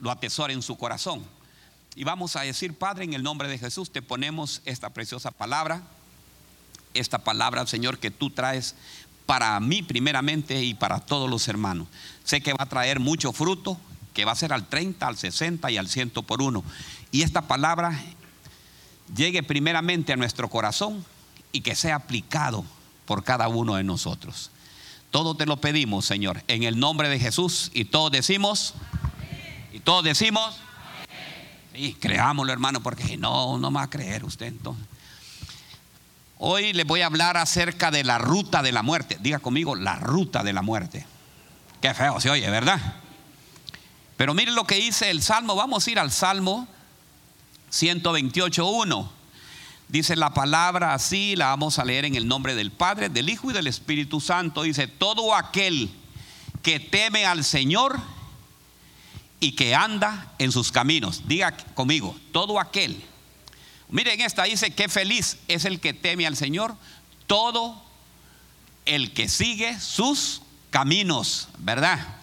lo atesore en su corazón. Y vamos a decir, Padre, en el nombre de Jesús te ponemos esta preciosa palabra, esta palabra, Señor, que tú traes para mí primeramente y para todos los hermanos. Sé que va a traer mucho fruto, que va a ser al 30, al 60 y al 100 por uno. Y esta palabra llegue primeramente a nuestro corazón y que sea aplicado por cada uno de nosotros. Todo te lo pedimos, Señor, en el nombre de Jesús. Y todos decimos, y todos decimos, y creámoslo, hermano, porque no, no va a creer usted entonces. Hoy les voy a hablar acerca de la ruta de la muerte. Diga conmigo, la ruta de la muerte. Qué feo se oye, ¿verdad? Pero miren lo que dice el Salmo. Vamos a ir al Salmo 128.1. Dice la palabra así, la vamos a leer en el nombre del Padre, del Hijo y del Espíritu Santo. Dice, todo aquel que teme al Señor y que anda en sus caminos. Diga conmigo, todo aquel. Miren esta, dice, qué feliz es el que teme al Señor, todo el que sigue sus caminos, ¿verdad?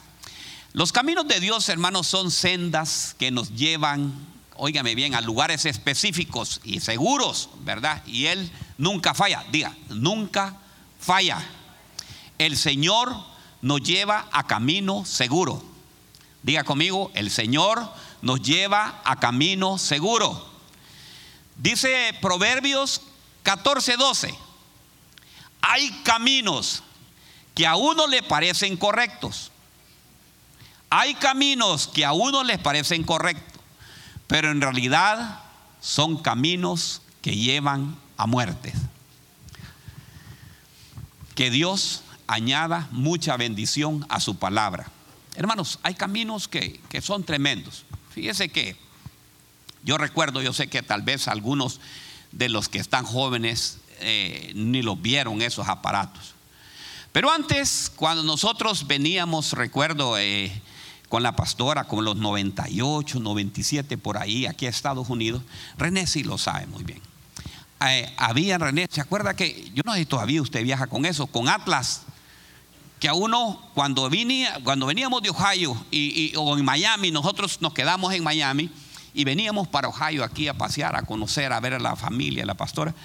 Los caminos de Dios, hermanos, son sendas que nos llevan óigame bien, a lugares específicos y seguros, ¿verdad? Y Él nunca falla, diga, nunca falla. El Señor nos lleva a camino seguro. Diga conmigo, el Señor nos lleva a camino seguro. Dice Proverbios 14, 12, hay caminos que a uno le parecen correctos. Hay caminos que a uno les parecen correctos pero en realidad son caminos que llevan a muerte. Que Dios añada mucha bendición a su palabra. Hermanos, hay caminos que, son tremendos. Fíjese que yo recuerdo, yo sé que tal vez algunos de los que están jóvenes eh, ni los vieron esos aparatos. Pero antes, cuando nosotros veníamos, recuerdo, eh, con la pastora, con los 98, 97 por ahí, aquí a Estados Unidos. René sí lo sabe muy bien. Eh, había René, ¿se acuerda que yo no sé si todavía usted viaja con eso, con Atlas? Que uno, cuando, venía, cuando veníamos de Ohio y, o en Miami, nosotros nos quedamos en Miami y veníamos para Ohio aquí a pasear, a conocer, a ver a la familia, a la pastora.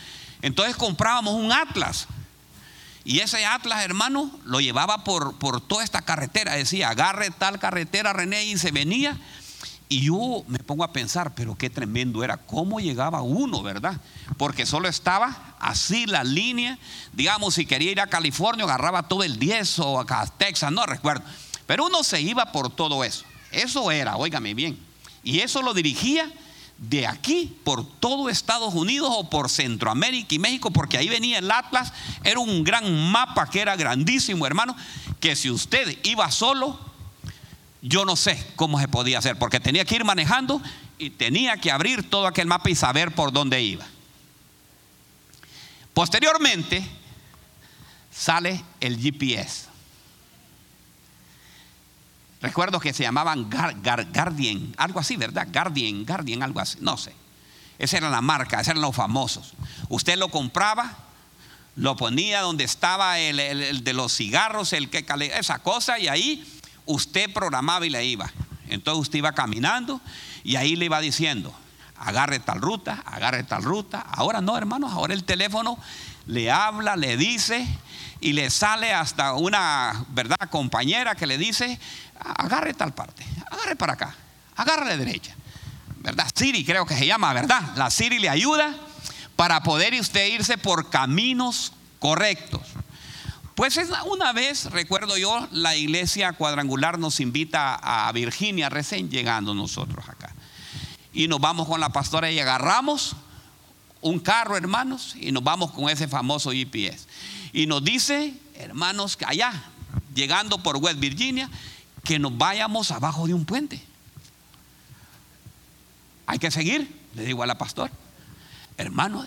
Entonces comprábamos un Atlas y ese Atlas, hermano, lo llevaba por, por toda esta carretera. Decía, agarre tal carretera, René, y se venía. Y yo me pongo a pensar, pero qué tremendo era, cómo llegaba uno, ¿verdad? Porque solo estaba así la línea. Digamos, si quería ir a California, agarraba todo el 10 o a Texas, no recuerdo. Pero uno se iba por todo eso. Eso era, óigame bien. Y eso lo dirigía de aquí por todo Estados Unidos o por Centroamérica y México, porque ahí venía el Atlas, era un gran mapa que era grandísimo, hermano, que si usted iba solo, yo no sé cómo se podía hacer, porque tenía que ir manejando y tenía que abrir todo aquel mapa y saber por dónde iba. Posteriormente sale el GPS. Recuerdo que se llamaban Guardian, algo así, ¿verdad? Guardian, Guardian, algo así, no sé. Esa era la marca, esos eran los famosos. Usted lo compraba, lo ponía donde estaba el, de los cigarros, el que esa cosa, y ahí usted programaba y le iba. Entonces usted iba caminando y ahí le iba diciendo, agarre tal ruta, agarre tal ruta. Ahora no, hermanos, ahora el teléfono le habla, le dice y le sale hasta una, ¿verdad? Compañera que le dice, agarre tal parte, agarre para acá, agarre la derecha. ¿Verdad? Siri creo que se llama, ¿verdad? La Siri le ayuda para poder usted irse por caminos correctos. Pues una vez, recuerdo yo, la iglesia cuadrangular nos invita a Virginia, recién llegando nosotros acá. Y nos vamos con la pastora y agarramos un carro, hermanos, y nos vamos con ese famoso GPS. Y nos dice, hermanos, que allá, llegando por West Virginia, que nos vayamos abajo de un puente. Hay que seguir, le digo a la pastora. Hermano,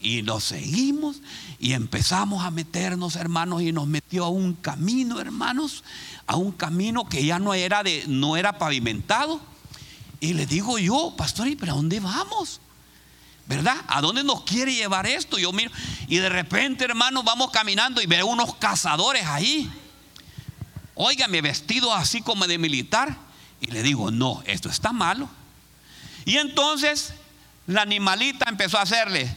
y nos seguimos y empezamos a meternos, hermanos, y nos metió a un camino, hermanos, a un camino que ya no era de no era pavimentado. Y le digo yo, pastor, ¿y para dónde vamos? ¿Verdad? ¿A dónde nos quiere llevar esto? Yo miro y de repente, hermanos, vamos caminando y veo unos cazadores ahí óigame, vestido así como de militar, Y le digo, no, esto está malo. Y entonces la animalita empezó a hacerle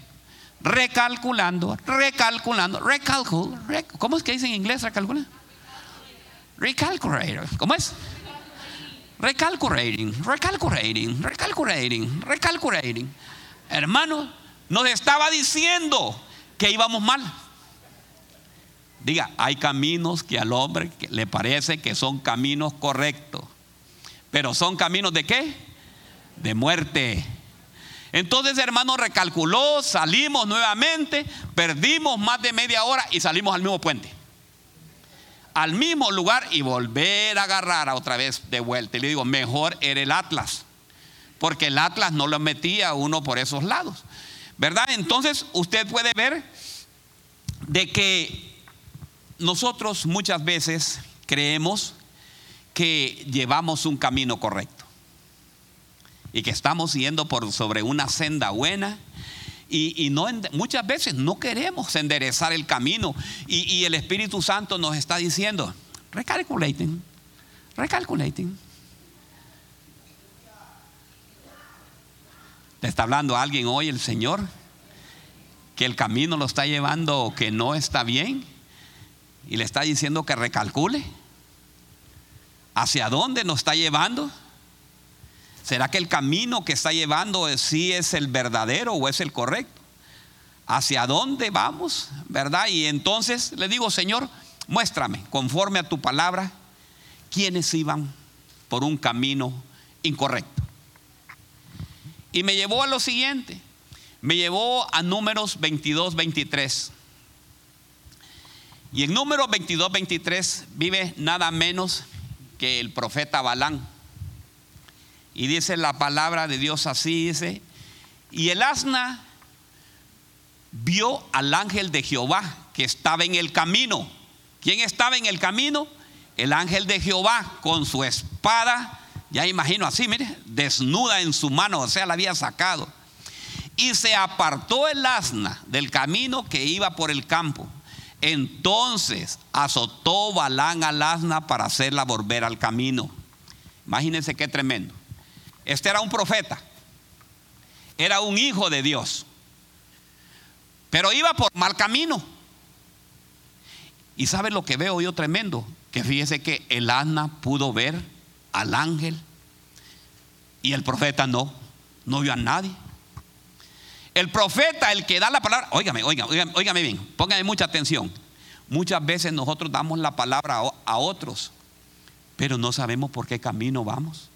recalculando, recalculando, recalcul, ¿cómo es que dice en inglés recalcula? Recalculator, ¿cómo es? Recalculating, recalculating, recalculating, recalculating. Hermano, nos estaba diciendo que íbamos mal. Diga, hay caminos que al hombre le parece que son caminos correctos, pero son caminos de qué? De muerte. Entonces, hermano, recalculó, salimos nuevamente, perdimos más de media hora y salimos al mismo puente. Al mismo lugar y volver a agarrar otra vez de vuelta. Y le digo, mejor era el Atlas, porque el Atlas no lo metía uno por esos lados. ¿Verdad? Entonces, usted puede ver de que nosotros muchas veces creemos que llevamos un camino correcto y que estamos yendo por sobre una senda buena. Y, no, muchas veces no queremos enderezar el camino. Y, y el Espíritu Santo nos está diciendo, recalculating, recalculating. ¿Le está hablando alguien hoy el Señor? Que el camino lo está llevando que no está bien. Y le está diciendo que recalcule. ¿Hacia dónde nos está llevando? ¿Será que el camino que está llevando sí es el verdadero o es el correcto? ¿Hacia dónde vamos? ¿Verdad? Y entonces le digo, Señor, muéstrame, conforme a tu palabra, quiénes iban por un camino incorrecto. Y me llevó a lo siguiente, me llevó a números 22, 23. Y en números 22, 23 vive nada menos que el profeta Balán. Y dice la palabra de Dios así, dice, y el asna vio al ángel de Jehová que estaba en el camino. ¿Quién estaba en el camino? El ángel de Jehová con su espada, ya imagino así, mire, desnuda en su mano, o sea, la había sacado. Y se apartó el asna del camino que iba por el campo. Entonces azotó Balán al asna para hacerla volver al camino. Imagínense qué tremendo. Este era un profeta. Era un hijo de Dios. Pero iba por mal camino. Y sabe lo que veo yo tremendo, que fíjese que el asna pudo ver al ángel y el profeta no, no vio a nadie. El profeta, el que da la palabra, óigame, óigame, óigame bien, póngame mucha atención. Muchas veces nosotros damos la palabra a otros, pero no sabemos por qué camino vamos.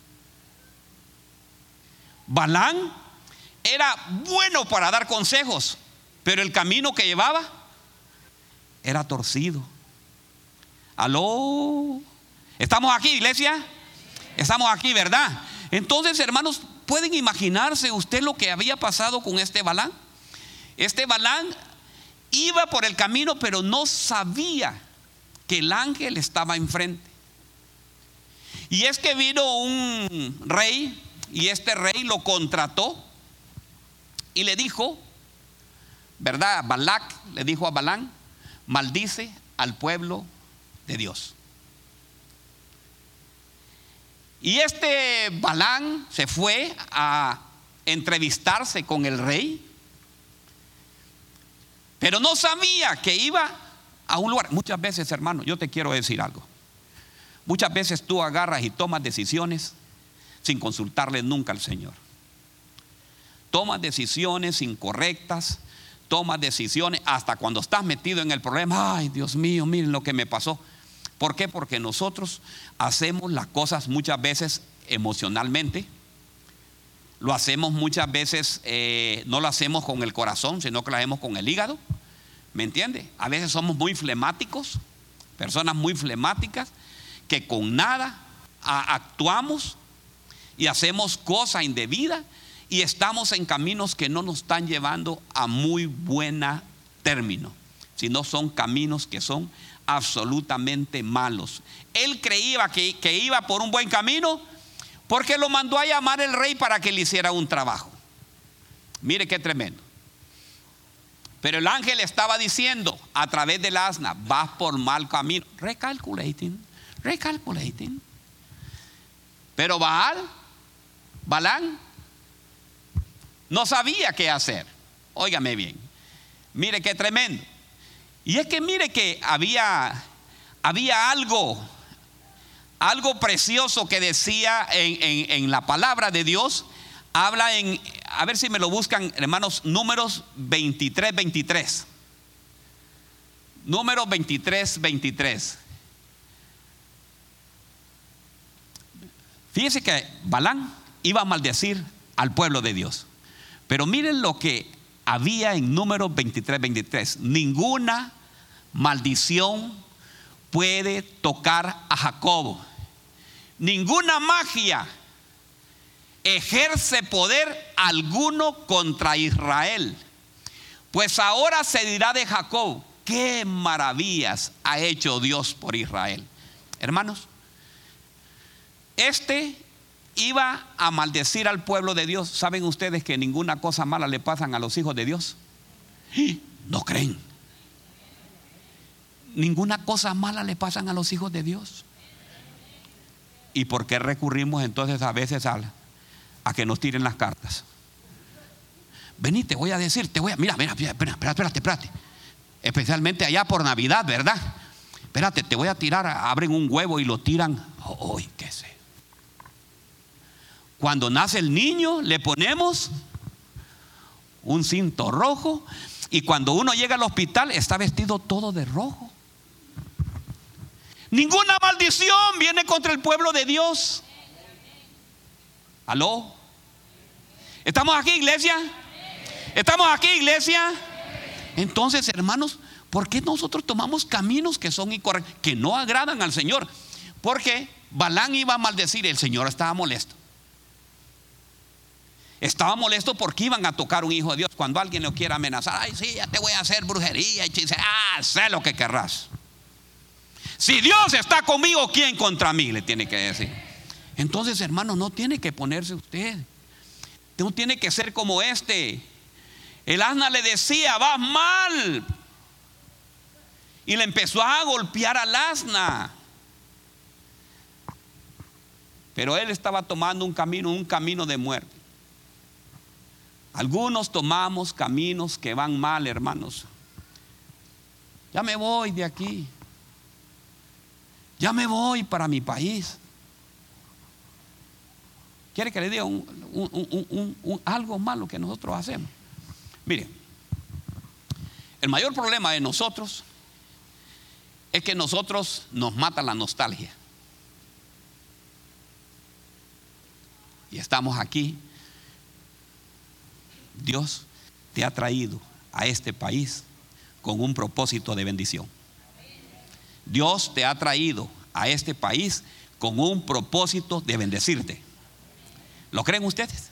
Balán era bueno para dar consejos, pero el camino que llevaba era torcido. Aló, estamos aquí, iglesia. Estamos aquí, ¿verdad? Entonces, hermanos, ¿pueden imaginarse usted lo que había pasado con este Balán? Este Balán iba por el camino, pero no sabía que el ángel estaba enfrente. Y es que vino un rey y este rey lo contrató y le dijo, ¿verdad? Balac le dijo a Balán, maldice al pueblo de Dios. Y este Balán se fue a entrevistarse con el rey, pero no sabía que iba a un lugar. Muchas veces, hermano, yo te quiero decir algo. Muchas veces tú agarras y tomas decisiones sin consultarle nunca al Señor. Toma decisiones incorrectas, toma decisiones hasta cuando estás metido en el problema. Ay, Dios mío, miren lo que me pasó. ¿Por qué? Porque nosotros hacemos las cosas muchas veces emocionalmente. Lo hacemos muchas veces, eh, no lo hacemos con el corazón, sino que lo hacemos con el hígado. ¿Me entiende? A veces somos muy flemáticos, personas muy flemáticas, que con nada actuamos y hacemos cosa indebida y estamos en caminos que no nos están llevando a muy buena término, sino son caminos que son absolutamente malos. Él creía que, que iba por un buen camino porque lo mandó a llamar el rey para que le hiciera un trabajo. Mire qué tremendo. Pero el ángel estaba diciendo a través del asna, vas por mal camino. Recalculating, recalculating. Pero Baal, Balán, no sabía qué hacer. Óigame bien. Mire qué tremendo. Y es que mire que había, había algo, algo precioso que decía en, en la palabra de Dios. Habla en, a ver si me lo buscan, hermanos, números 23, 23. Números 23, 23. Fíjese que Balán iba a maldecir al pueblo de Dios. Pero miren lo que había en números 23, 23. Ninguna maldición puede tocar a Jacob. Ninguna magia ejerce poder alguno contra Israel. Pues ahora se dirá de Jacob, qué maravillas ha hecho Dios por Israel. Hermanos, este iba a maldecir al pueblo de Dios. ¿Saben ustedes que ninguna cosa mala le pasan a los hijos de Dios? No creen. Ninguna cosa mala le pasan a los hijos de Dios. ¿Y por qué recurrimos entonces a veces a, que nos tiren las cartas? Vení, te voy a decir, te voy a. Mira, mira, espérate, espérate, espérate. Especialmente allá por Navidad, ¿verdad? Espérate, te voy a tirar, abren un huevo y lo tiran. ¡Uy, qué sé! Cuando nace el niño, le ponemos un cinto rojo y cuando uno llega al hospital está vestido todo de rojo. Ninguna maldición viene contra el pueblo de Dios. ¿Aló? ¿Estamos aquí, iglesia? ¿Estamos aquí, iglesia? Entonces, hermanos, ¿por qué nosotros tomamos caminos que son incorrectos, que no agradan al Señor? Porque Balán iba a maldecir, el Señor estaba molesto. Estaba molesto porque iban a tocar un hijo de Dios. Cuando alguien lo quiera amenazar, ay, sí, ya te voy a hacer brujería, y ah, sé lo que querrás. Si Dios está conmigo, ¿quién contra mí? Le tiene que decir. Entonces, hermano, no tiene que ponerse usted. No tiene que ser como este. El asna le decía, vas mal. Y le empezó a golpear al asna. Pero él estaba tomando un camino, un camino de muerte. Algunos tomamos caminos que van mal, hermanos. Ya me voy de aquí. Ya me voy para mi país. ¿Quiere que le diga algo malo que nosotros hacemos? Mire, el mayor problema de nosotros es que nosotros nos mata la nostalgia. Y estamos aquí Dios te ha traído a este país con un propósito de bendición. Dios te ha traído a este país con un propósito de bendecirte. ¿Lo creen ustedes?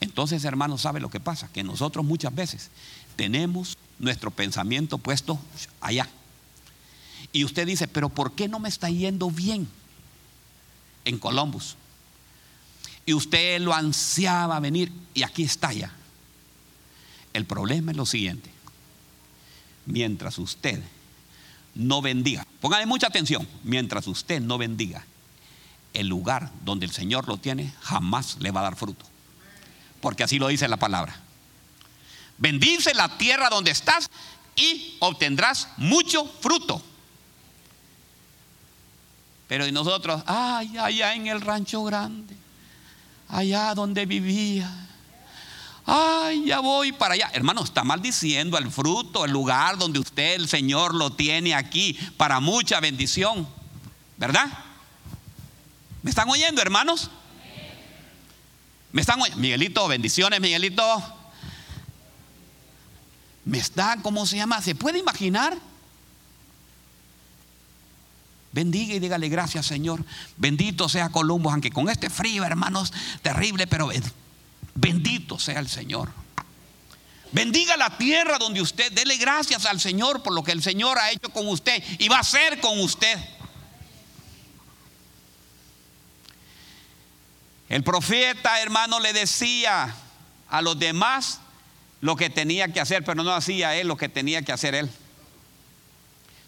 Entonces, hermanos, ¿sabe lo que pasa? Que nosotros muchas veces tenemos nuestro pensamiento puesto allá. Y usted dice, pero ¿por qué no me está yendo bien en Columbus? Y usted lo ansiaba venir y aquí está ya. El problema es lo siguiente. Mientras usted no bendiga, póngale mucha atención, mientras usted no bendiga el lugar donde el Señor lo tiene, jamás le va a dar fruto. Porque así lo dice la palabra. Bendice la tierra donde estás y obtendrás mucho fruto. Pero y nosotros, ay, allá en el rancho grande allá donde vivía. Ay, ya voy para allá. Hermano, está maldiciendo el fruto, el lugar donde usted, el Señor, lo tiene aquí para mucha bendición. ¿Verdad? ¿Me están oyendo, hermanos? ¿Me están oyendo? Miguelito, bendiciones, Miguelito. ¿Me está, cómo se llama? ¿Se puede imaginar? Bendiga y dígale gracias, Señor. Bendito sea Columbus, aunque con este frío, hermanos, terrible, pero bendito sea el Señor. Bendiga la tierra donde usted, dele gracias al Señor por lo que el Señor ha hecho con usted y va a hacer con usted. El profeta, hermano, le decía a los demás lo que tenía que hacer, pero no hacía él lo que tenía que hacer él.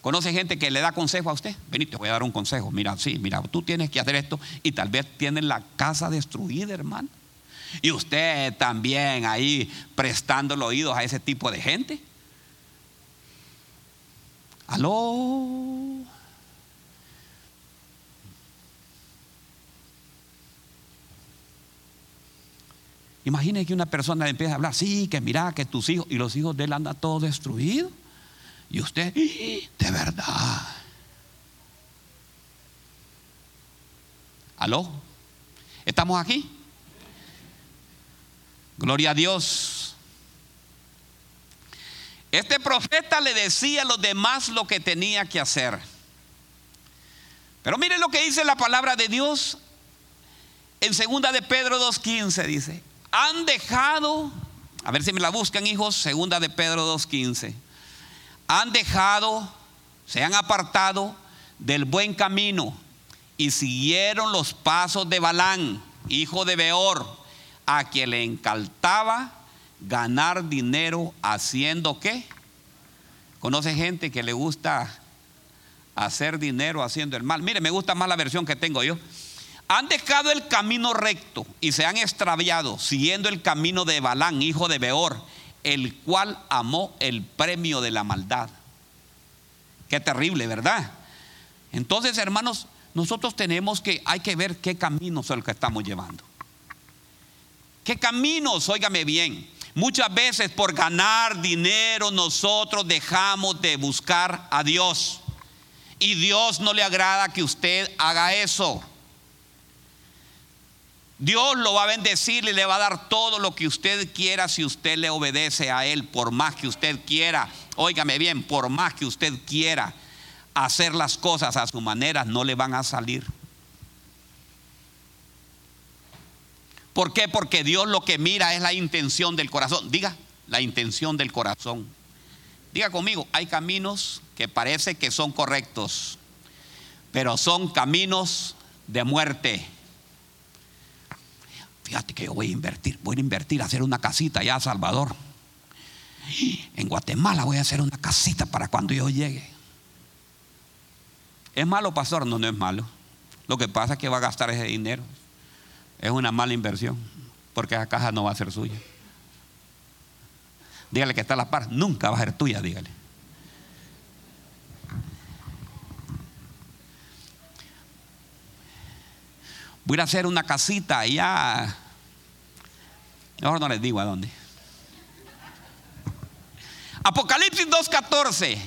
¿Conoce gente que le da consejo a usted? Vení, te voy a dar un consejo. Mira, sí, mira, tú tienes que hacer esto y tal vez tienen la casa destruida, hermano. Y usted también ahí prestando los oídos a ese tipo de gente. Aló. Imagine que una persona empieza a hablar, sí, que mira, que tus hijos, y los hijos de él andan todos destruidos. Y usted, de verdad. ¿Aló? ¿Estamos aquí? Gloria a Dios. Este profeta le decía a los demás lo que tenía que hacer. Pero mire lo que dice la palabra de Dios en segunda de Pedro 2.15 dice, han dejado, a ver si me la buscan hijos, segunda de Pedro 2.15, han dejado, se han apartado del buen camino y siguieron los pasos de Balán, hijo de Beor, a quien le encantaba ganar dinero haciendo qué? Conoce gente que le gusta hacer dinero haciendo el mal. Mire, me gusta más la versión que tengo yo. Han dejado el camino recto y se han extraviado siguiendo el camino de Balán, hijo de Beor, el cual amó el premio de la maldad. Qué terrible, ¿verdad? Entonces, hermanos, nosotros tenemos que, hay que ver qué caminos son los que estamos llevando. ¿Qué caminos? Óigame bien. Muchas veces por ganar dinero nosotros dejamos de buscar a Dios. Y Dios no le agrada que usted haga eso. Dios lo va a bendecir y le va a dar todo lo que usted quiera si usted le obedece a Él, por más que usted quiera. Óigame bien, por más que usted quiera hacer las cosas a su manera, no le van a salir. ¿Por qué? Porque Dios lo que mira es la intención del corazón. Diga, la intención del corazón. Diga conmigo, hay caminos que parece que son correctos, pero son caminos de muerte. Fíjate que yo voy a invertir, voy a invertir a hacer una casita allá a Salvador. En Guatemala voy a hacer una casita para cuando yo llegue. ¿Es malo, pastor? No, no es malo. Lo que pasa es que va a gastar ese dinero es una mala inversión, porque esa caja no va a ser suya. Dígale que está a la par, nunca va a ser tuya, dígale. Voy a hacer una casita allá. Mejor no les digo a dónde. Apocalipsis 2.14.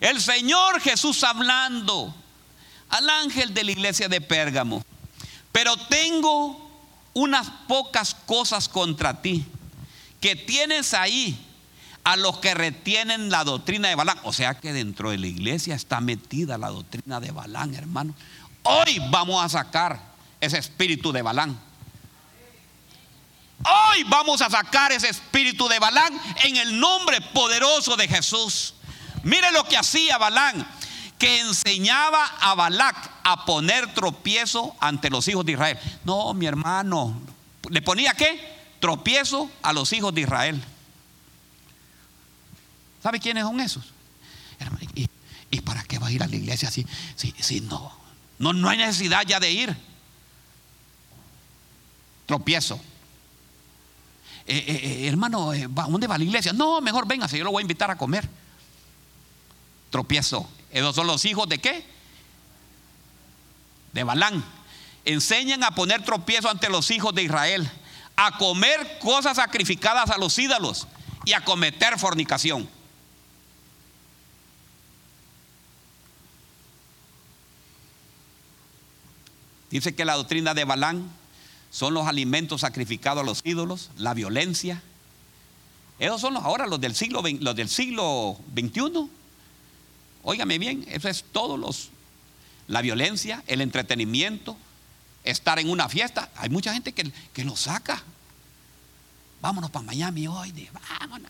El Señor Jesús hablando al ángel de la iglesia de Pérgamo. Pero tengo unas pocas cosas contra ti, que tienes ahí a los que retienen la doctrina de Balán. O sea que dentro de la iglesia está metida la doctrina de Balán, hermano. Hoy vamos a sacar ese espíritu de Balán. Hoy vamos a sacar ese espíritu de Balán en el nombre poderoso de Jesús. Mire lo que hacía Balán que enseñaba a Balac a poner tropiezo ante los hijos de Israel. No, mi hermano, ¿le ponía qué? Tropiezo a los hijos de Israel. ¿Sabe quiénes son esos? ¿Y, para qué va a ir a la iglesia si, si, no, no? No hay necesidad ya de ir. Tropiezo. Eh, eh, eh, hermano, ¿dónde va la iglesia? No, mejor véngase, yo lo voy a invitar a comer. Tropiezo. Esos son los hijos de qué? De Balán. Enseñan a poner tropiezo ante los hijos de Israel, a comer cosas sacrificadas a los ídolos y a cometer fornicación. Dice que la doctrina de Balán son los alimentos sacrificados a los ídolos, la violencia. Esos son los, ahora los del siglo, los del siglo XXI Óigame bien, eso es todos los, la violencia, el entretenimiento, estar en una fiesta. Hay mucha gente que, que lo saca. Vámonos para Miami hoy. vámonos,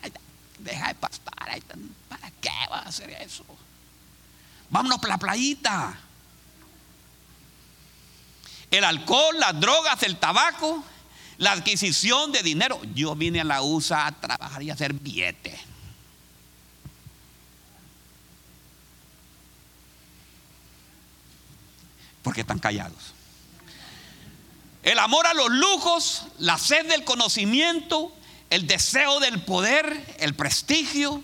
deja de pastar. ¿Para qué va a hacer eso? Vámonos para la playita. El alcohol, las drogas, el tabaco, la adquisición de dinero. Yo vine a la USA a trabajar y a hacer billetes. Porque están callados. El amor a los lujos, la sed del conocimiento, el deseo del poder, el prestigio,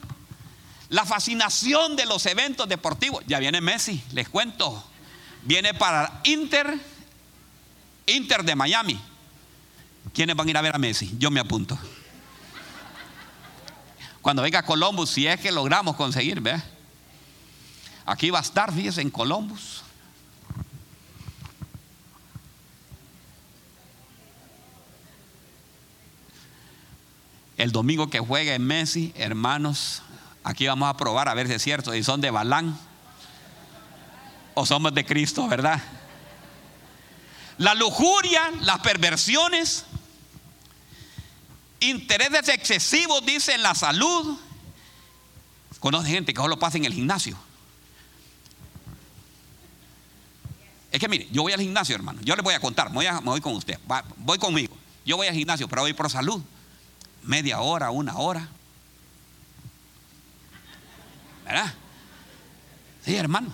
la fascinación de los eventos deportivos. Ya viene Messi, les cuento. Viene para Inter, Inter de Miami. ¿Quiénes van a ir a ver a Messi? Yo me apunto. Cuando venga Columbus, si es que logramos conseguir, ¿ve? Aquí va a estar, fíjese, en Columbus. El domingo que juegue en Messi, hermanos, aquí vamos a probar a ver si es cierto, si son de Balán o somos de Cristo, ¿verdad? La lujuria, las perversiones, intereses excesivos, dice, en la salud. Conoce gente que solo pasa en el gimnasio. Es que mire, yo voy al gimnasio, hermano. Yo les voy a contar, voy, a, voy con usted, voy conmigo. Yo voy al gimnasio, pero voy por salud. Media hora, una hora. ¿Verdad? Sí, hermano.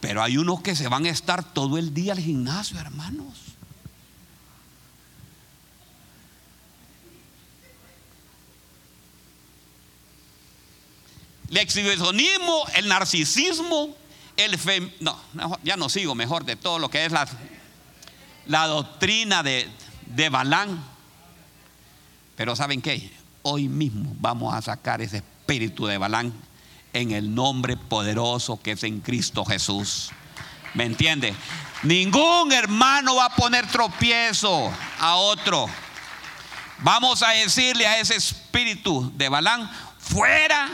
Pero hay unos que se van a estar todo el día al gimnasio, hermanos. El exhibicionismo, el narcisismo, el fem no, ya no sigo mejor de todo lo que es la, la doctrina de, de Balán. Pero ¿saben qué? Hoy mismo vamos a sacar ese espíritu de Balán en el nombre poderoso que es en Cristo Jesús. ¿Me entiende? Ningún hermano va a poner tropiezo a otro. Vamos a decirle a ese espíritu de Balán, fuera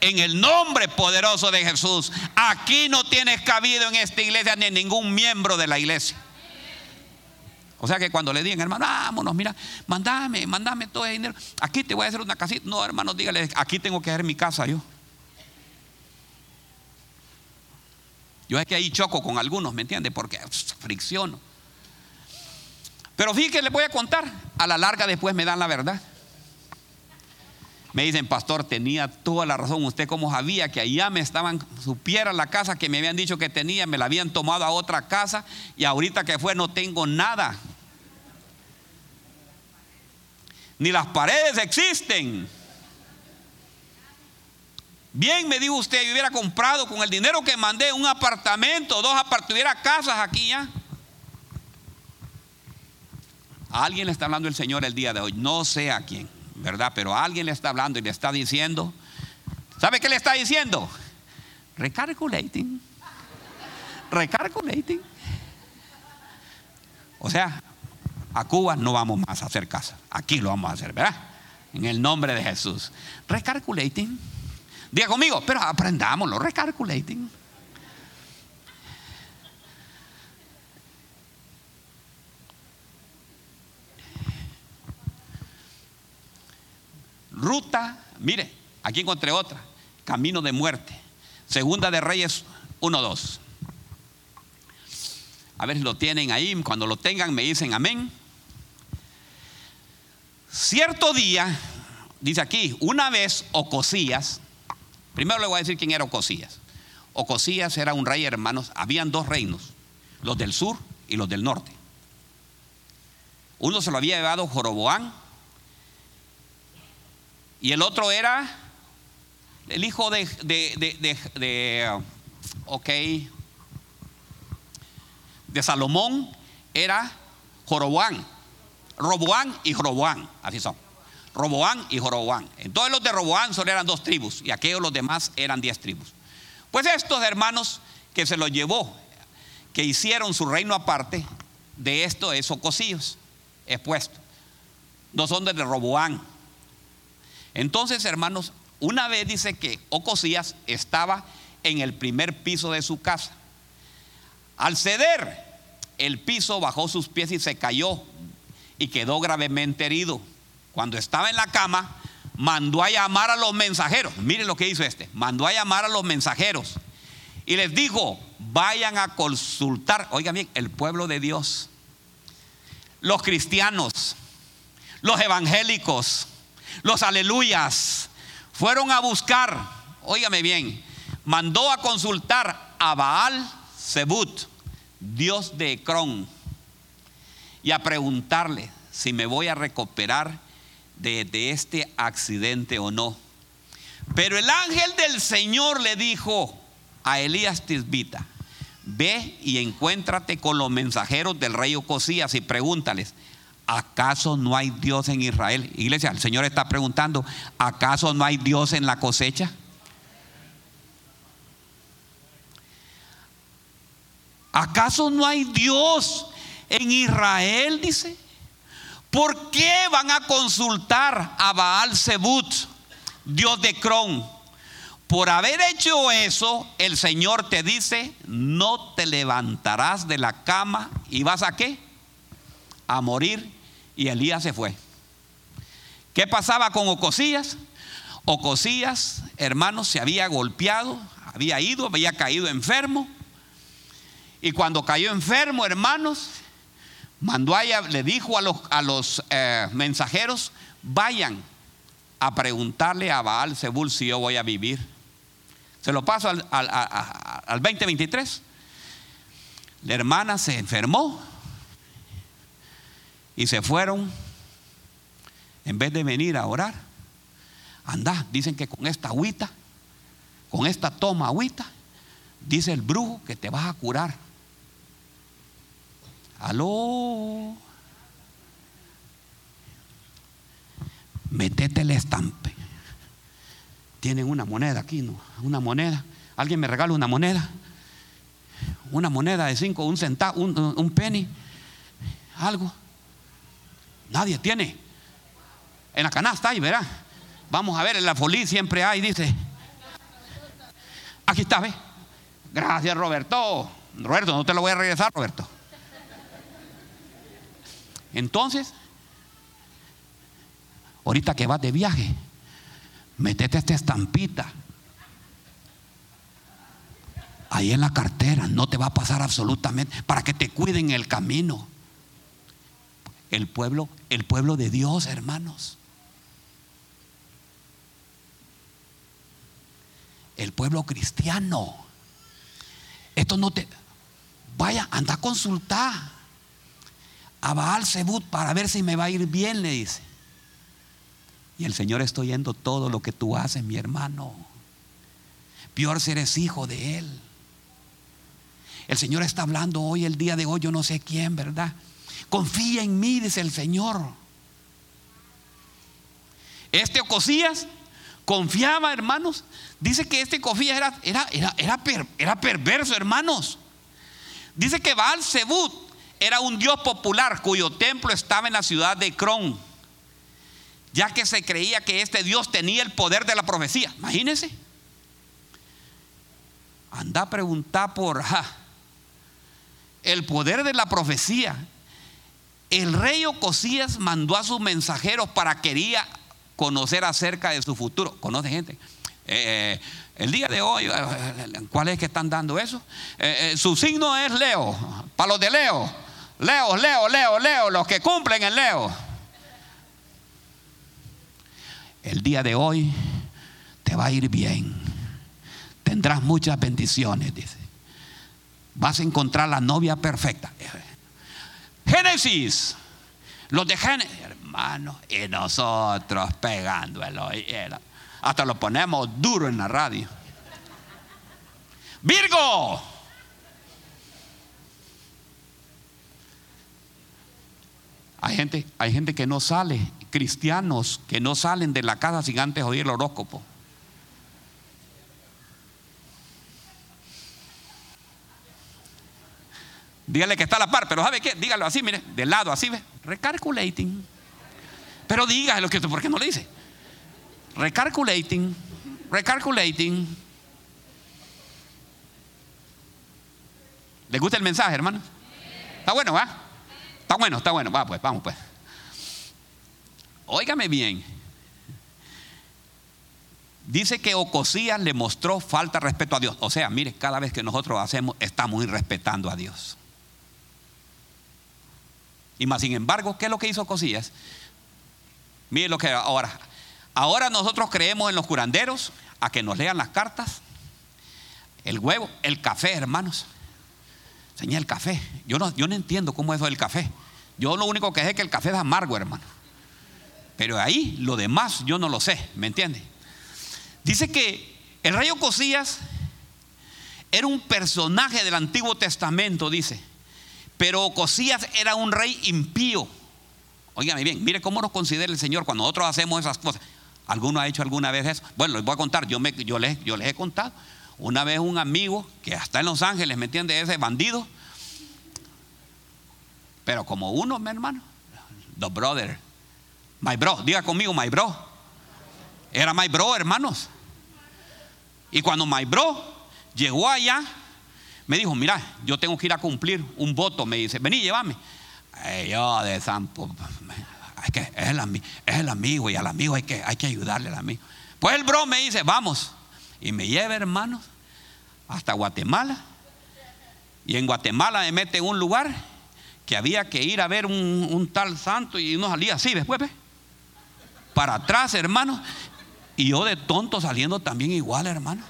en el nombre poderoso de Jesús. Aquí no tienes cabido en esta iglesia ni en ningún miembro de la iglesia. O sea que cuando le digan, hermano, vámonos, mira, mandame, mandame todo el dinero. Aquí te voy a hacer una casita. No, hermano, dígale, aquí tengo que hacer mi casa yo. Yo es que ahí choco con algunos, ¿me entiende? Porque fricciono. Pero fíjate que les voy a contar. A la larga después me dan la verdad. Me dicen, pastor, tenía toda la razón. Usted como sabía que allá me estaban, supiera la casa que me habían dicho que tenía, me la habían tomado a otra casa y ahorita que fue no tengo nada. Ni las paredes existen. Bien, me dijo usted, yo hubiera comprado con el dinero que mandé un apartamento, dos apartamentos, tuviera casas aquí ya. A alguien le está hablando el Señor el día de hoy, no sé a quién, ¿verdad? Pero a alguien le está hablando y le está diciendo, ¿sabe qué le está diciendo? Recalculating. Recalculating. O sea, a Cuba no vamos más a hacer casa, aquí lo vamos a hacer, ¿verdad? En el nombre de Jesús. Recalculating. Diga conmigo, pero aprendámoslo, recalculating. Ruta, mire, aquí encontré otra, camino de muerte. Segunda de Reyes 1.2. A ver si lo tienen ahí, cuando lo tengan me dicen amén. Cierto día, dice aquí, una vez Ocosías, Primero le voy a decir quién era Ocosías. Ocosías era un rey, hermanos. Habían dos reinos, los del sur y los del norte. Uno se lo había llevado Joroboán y el otro era el hijo de, de, de, ok, de Salomón era Joroboán, Roboán y Joroboán, así son. Roboán y Joroboán. Entonces los de Roboán solo eran dos tribus y aquellos los demás eran diez tribus. Pues estos hermanos que se los llevó, que hicieron su reino aparte, de esto es Ocosíos, expuesto. No son de Roboán. Entonces, hermanos, una vez dice que Ocosías estaba en el primer piso de su casa. Al ceder, el piso bajó sus pies y se cayó y quedó gravemente herido cuando estaba en la cama, mandó a llamar a los mensajeros. Miren lo que hizo este. Mandó a llamar a los mensajeros y les dijo, vayan a consultar, oigan bien, el pueblo de Dios, los cristianos, los evangélicos, los aleluyas, fueron a buscar, óigame bien, mandó a consultar a Baal Zebut, Dios de Ecrón, y a preguntarle si me voy a recuperar de, este accidente o no. Pero el ángel del Señor le dijo a Elías Tisbita, ve y encuéntrate con los mensajeros del rey Ocosías y pregúntales, ¿acaso no hay Dios en Israel? Iglesia, el Señor está preguntando, ¿acaso no hay Dios en la cosecha? ¿Acaso no hay Dios en Israel? Dice. ¿Por qué van a consultar a Baal Zebut, Dios de Cron? Por haber hecho eso, el Señor te dice, no te levantarás de la cama y vas a qué? A morir. Y Elías se fue. ¿Qué pasaba con Ocosías? Ocosías, hermanos, se había golpeado, había ido, había caído enfermo. Y cuando cayó enfermo, hermanos, mandó a le dijo a los, a los eh, mensajeros, vayan a preguntarle a Baal Zebul si yo voy a vivir. Se lo paso al, al, al 2023. La hermana se enfermó y se fueron, en vez de venir a orar, anda, dicen que con esta agüita, con esta toma agüita, dice el brujo que te vas a curar. Aló. Metete el estampe. Tienen una moneda aquí, ¿no? Una moneda. ¿Alguien me regala una moneda? Una moneda de cinco, un centavo, un, penny. Algo. Nadie tiene. En la canasta ahí, verá. Vamos a ver, en la folí siempre hay, dice. Aquí está, ve. Gracias, Roberto. Roberto, no te lo voy a regresar, Roberto. Entonces, ahorita que vas de viaje, metete esta estampita ahí en la cartera, no te va a pasar absolutamente, para que te cuiden el camino. El pueblo, el pueblo de Dios, hermanos. El pueblo cristiano. Esto no te vaya, anda a consultar a Baal Zebut para ver si me va a ir bien, le dice. Y el Señor está oyendo todo lo que tú haces, mi hermano. Peor si eres hijo de Él. El Señor está hablando hoy, el día de hoy, yo no sé quién, ¿verdad? Confía en mí, dice el Señor. Este Ocosías confiaba, hermanos. Dice que este Ocosías era, era, era, era, era perverso, hermanos. Dice que Baal Zebut era un dios popular cuyo templo estaba en la ciudad de Cron, ya que se creía que este dios tenía el poder de la profecía. Imagínense. Anda a preguntar por el poder de la profecía. El rey Ocosías mandó a sus mensajeros para quería conocer acerca de su futuro. Conoce gente. Eh, el día de hoy, eh, ¿cuál es que están dando eso? Eh, su signo es Leo, para los de Leo. Leo, Leo, Leo, Leo, los que cumplen el Leo. El día de hoy te va a ir bien. Tendrás muchas bendiciones, dice. Vas a encontrar la novia perfecta. Génesis. Los de Génesis, hermano, y nosotros pegando. Hasta lo ponemos duro en la radio. Virgo. Hay gente, hay gente que no sale, cristianos que no salen de la casa sin antes oír el horóscopo. Dígale que está a la par, pero ¿sabe qué? Dígalo así, mire, de lado, así, ¿ve? Recalculating. Pero dígalo, que ¿por qué no le dice? Recalculating, recalculating. ¿Le gusta el mensaje, hermano? Está bueno, ¿va? Está bueno, está bueno. Va, pues, vamos, pues. Óigame bien. Dice que Ocosías le mostró falta de respeto a Dios. O sea, mire, cada vez que nosotros hacemos, estamos irrespetando a Dios. Y más sin embargo, ¿qué es lo que hizo Cosías? Mire lo que ahora. Ahora nosotros creemos en los curanderos, a que nos lean las cartas, el huevo, el café, hermanos. Señor, el café. Yo no, yo no entiendo cómo es del café. Yo lo único que sé es que el café es amargo, hermano. Pero ahí lo demás yo no lo sé, ¿me entiende? Dice que el rey Ocosías era un personaje del Antiguo Testamento, dice. Pero Ocosías era un rey impío. Óigame bien, mire cómo nos considera el Señor cuando nosotros hacemos esas cosas. ¿Alguno ha hecho alguna vez eso? Bueno, les voy a contar, yo, me, yo, les, yo les he contado. Una vez un amigo que está en Los Ángeles, ¿me entiende? Ese bandido. Pero como uno, mi hermano, the brother, my bro, diga conmigo, my bro. Era my bro, hermanos. Y cuando my bro llegó allá, me dijo, mira, yo tengo que ir a cumplir un voto. Me dice, vení, llévame. yo de San, es que es el, es el, amigo y al amigo hay que, hay que ayudarle al amigo. Pues el bro me dice, vamos. Y me lleva, hermanos, hasta Guatemala. Y en Guatemala me mete en un lugar que había que ir a ver un, tal santo y uno salía así después, ¿ves? Para atrás, hermanos. Y yo de tonto saliendo también igual, hermano.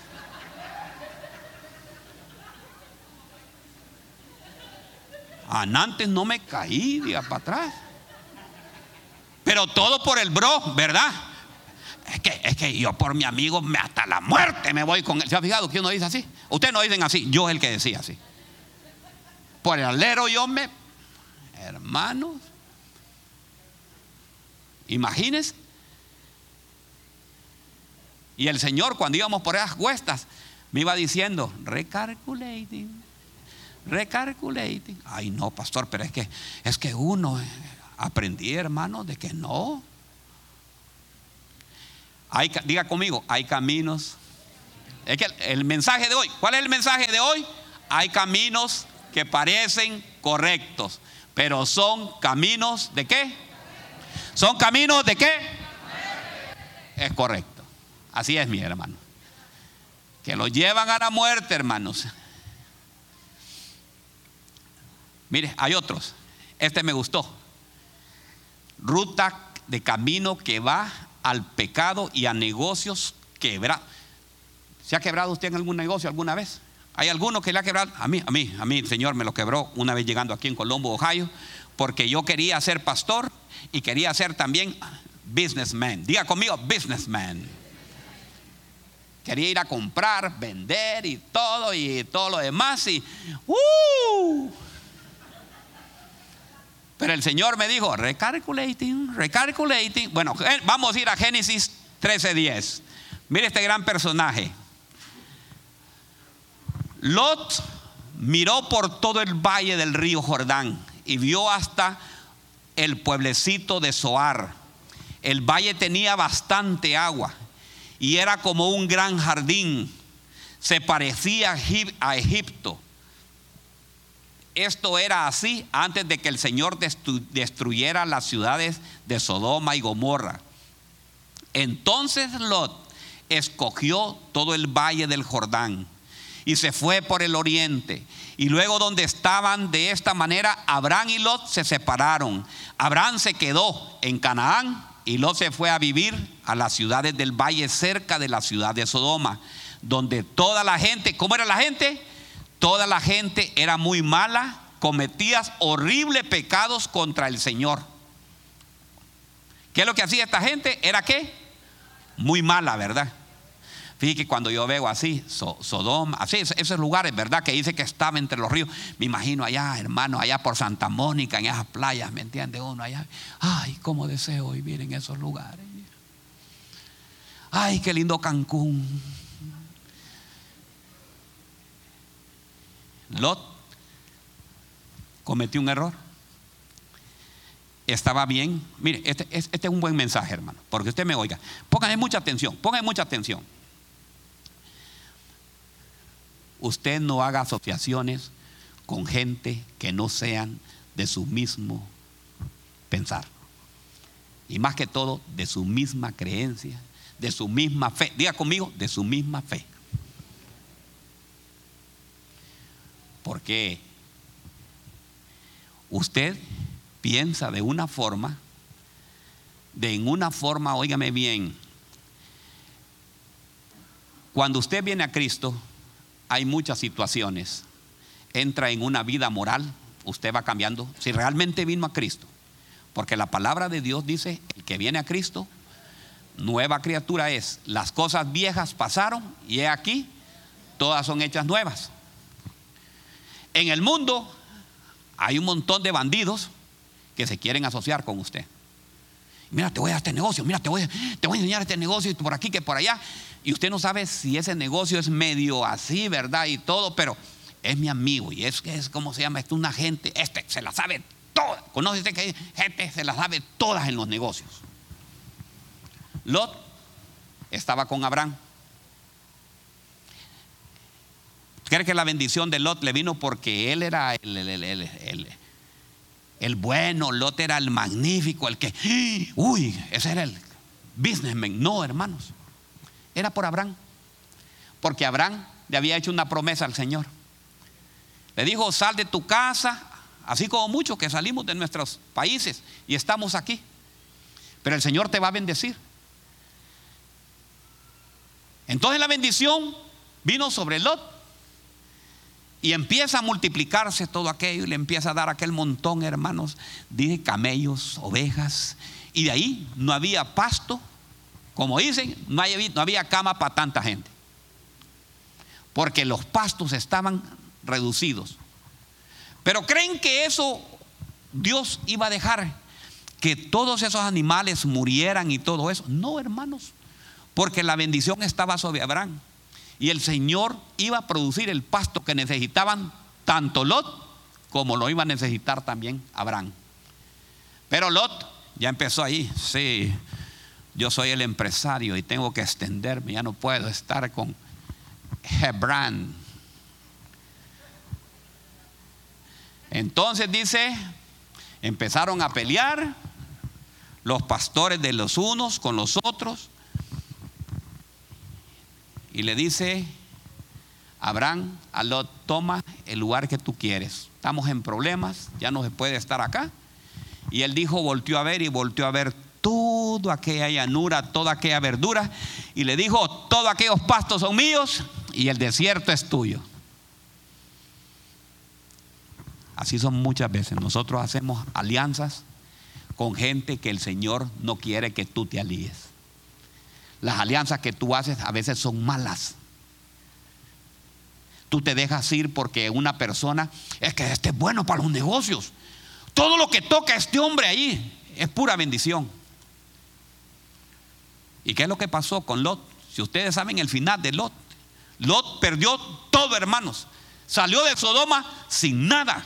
Antes no me caí, diga para atrás. Pero todo por el bro, ¿verdad? Es que, es que yo por mi amigo hasta la muerte me voy con él. ¿Se ha fijado que uno dice así? Ustedes no dicen así, yo es el que decía así. Por el alero yo me... Hermanos, imagínense. Y el Señor cuando íbamos por esas cuestas me iba diciendo, recalculating, recalculating. Ay no, pastor, pero es que es que uno Aprendí, hermano, de que no. Hay, diga conmigo, hay caminos. Es que el mensaje de hoy, ¿cuál es el mensaje de hoy? Hay caminos que parecen correctos, pero son caminos de qué? ¿Son caminos de qué? Es correcto. Así es, mi hermano. Que lo llevan a la muerte, hermanos. Mire, hay otros. Este me gustó ruta de camino que va al pecado y a negocios quebrados. ¿Se ha quebrado usted en algún negocio alguna vez? ¿Hay alguno que le ha quebrado? A mí, a mí, a mí el Señor me lo quebró una vez llegando aquí en Colombo, Ohio, porque yo quería ser pastor y quería ser también businessman. Diga conmigo, businessman. Quería ir a comprar, vender y todo y todo lo demás y ¡uh! Pero el Señor me dijo, recalculating, recalculating. Bueno, vamos a ir a Génesis 13:10. Mire este gran personaje. Lot miró por todo el valle del río Jordán y vio hasta el pueblecito de Zoar. El valle tenía bastante agua y era como un gran jardín. Se parecía a Egipto esto era así antes de que el Señor destruyera las ciudades de Sodoma y Gomorra. Entonces Lot escogió todo el valle del Jordán y se fue por el oriente. Y luego donde estaban de esta manera, Abraham y Lot se separaron. Abraham se quedó en Canaán y Lot se fue a vivir a las ciudades del valle cerca de la ciudad de Sodoma, donde toda la gente, ¿cómo era la gente? Toda la gente era muy mala, cometías horribles pecados contra el Señor. ¿Qué es lo que hacía esta gente? ¿Era qué? Muy mala, ¿verdad? Fíjate que cuando yo veo así, Sodoma, así, esos lugares, ¿verdad? Que dice que estaba entre los ríos. Me imagino allá, hermano, allá por Santa Mónica, en esas playas, ¿me entiende uno allá? Ay, cómo deseo vivir en esos lugares. Ay, qué lindo Cancún. Lot cometió un error. Estaba bien. Mire, este, este, es un buen mensaje, hermano, porque usted me oiga. Póngame mucha atención, póngame mucha atención. Usted no haga asociaciones con gente que no sean de su mismo pensar. Y más que todo, de su misma creencia, de su misma fe. Diga conmigo, de su misma fe. Porque usted piensa de una forma, de en una forma, óigame bien, cuando usted viene a Cristo, hay muchas situaciones entra en una vida moral, usted va cambiando. Si realmente vino a Cristo, porque la palabra de Dios dice, el que viene a Cristo, nueva criatura es. Las cosas viejas pasaron y he aquí, todas son hechas nuevas. En el mundo hay un montón de bandidos que se quieren asociar con usted. Mira, te voy a este negocio, mira, te voy, a enseñar este negocio por aquí que por allá. Y usted no sabe si ese negocio es medio así, ¿verdad? Y todo, pero es mi amigo y es, es ¿cómo se llama? Es una gente, este se la sabe toda. Conoce que hay gente se la sabe todas en los negocios. Lot estaba con Abraham. ¿Cree que la bendición de Lot le vino porque él era el, el, bueno, Lot era el magnífico, el que, uy, ese era el businessman? No, hermanos, era por Abraham. Porque Abraham le había hecho una promesa al Señor. Le dijo, sal de tu casa, así como muchos que salimos de nuestros países y estamos aquí. Pero el Señor te va a bendecir. Entonces la bendición vino sobre Lot y empieza a multiplicarse todo aquello y le empieza a dar aquel montón, hermanos, de camellos, ovejas. Y de ahí no había pasto, como dicen, no había, no había cama para tanta gente. Porque los pastos estaban reducidos. Pero creen que eso Dios iba a dejar que todos esos animales murieran y todo eso. No, hermanos, porque la bendición estaba sobre Abraham. Y el Señor iba a producir el pasto que necesitaban tanto Lot como lo iba a necesitar también Abraham. Pero Lot ya empezó ahí, sí, yo soy el empresario y tengo que extenderme, ya no puedo estar con Hebrán. Entonces dice, empezaron a pelear los pastores de los unos con los otros y le dice, Abraham, a Lot, toma el lugar que tú quieres. Estamos en problemas, ya no se puede estar acá. Y él dijo, volteó a ver y volteó a ver toda aquella llanura, toda aquella verdura. Y le dijo, todos aquellos pastos son míos y el desierto es tuyo. Así son muchas veces. Nosotros hacemos alianzas con gente que el Señor no quiere que tú te alíes. Las alianzas que tú haces a veces son malas. Tú te dejas ir porque una persona es que este es bueno para los negocios. Todo lo que toca este hombre ahí es pura bendición. ¿Y qué es lo que pasó con Lot? Si ustedes saben el final de Lot, Lot perdió todo, hermanos. Salió de Sodoma sin nada.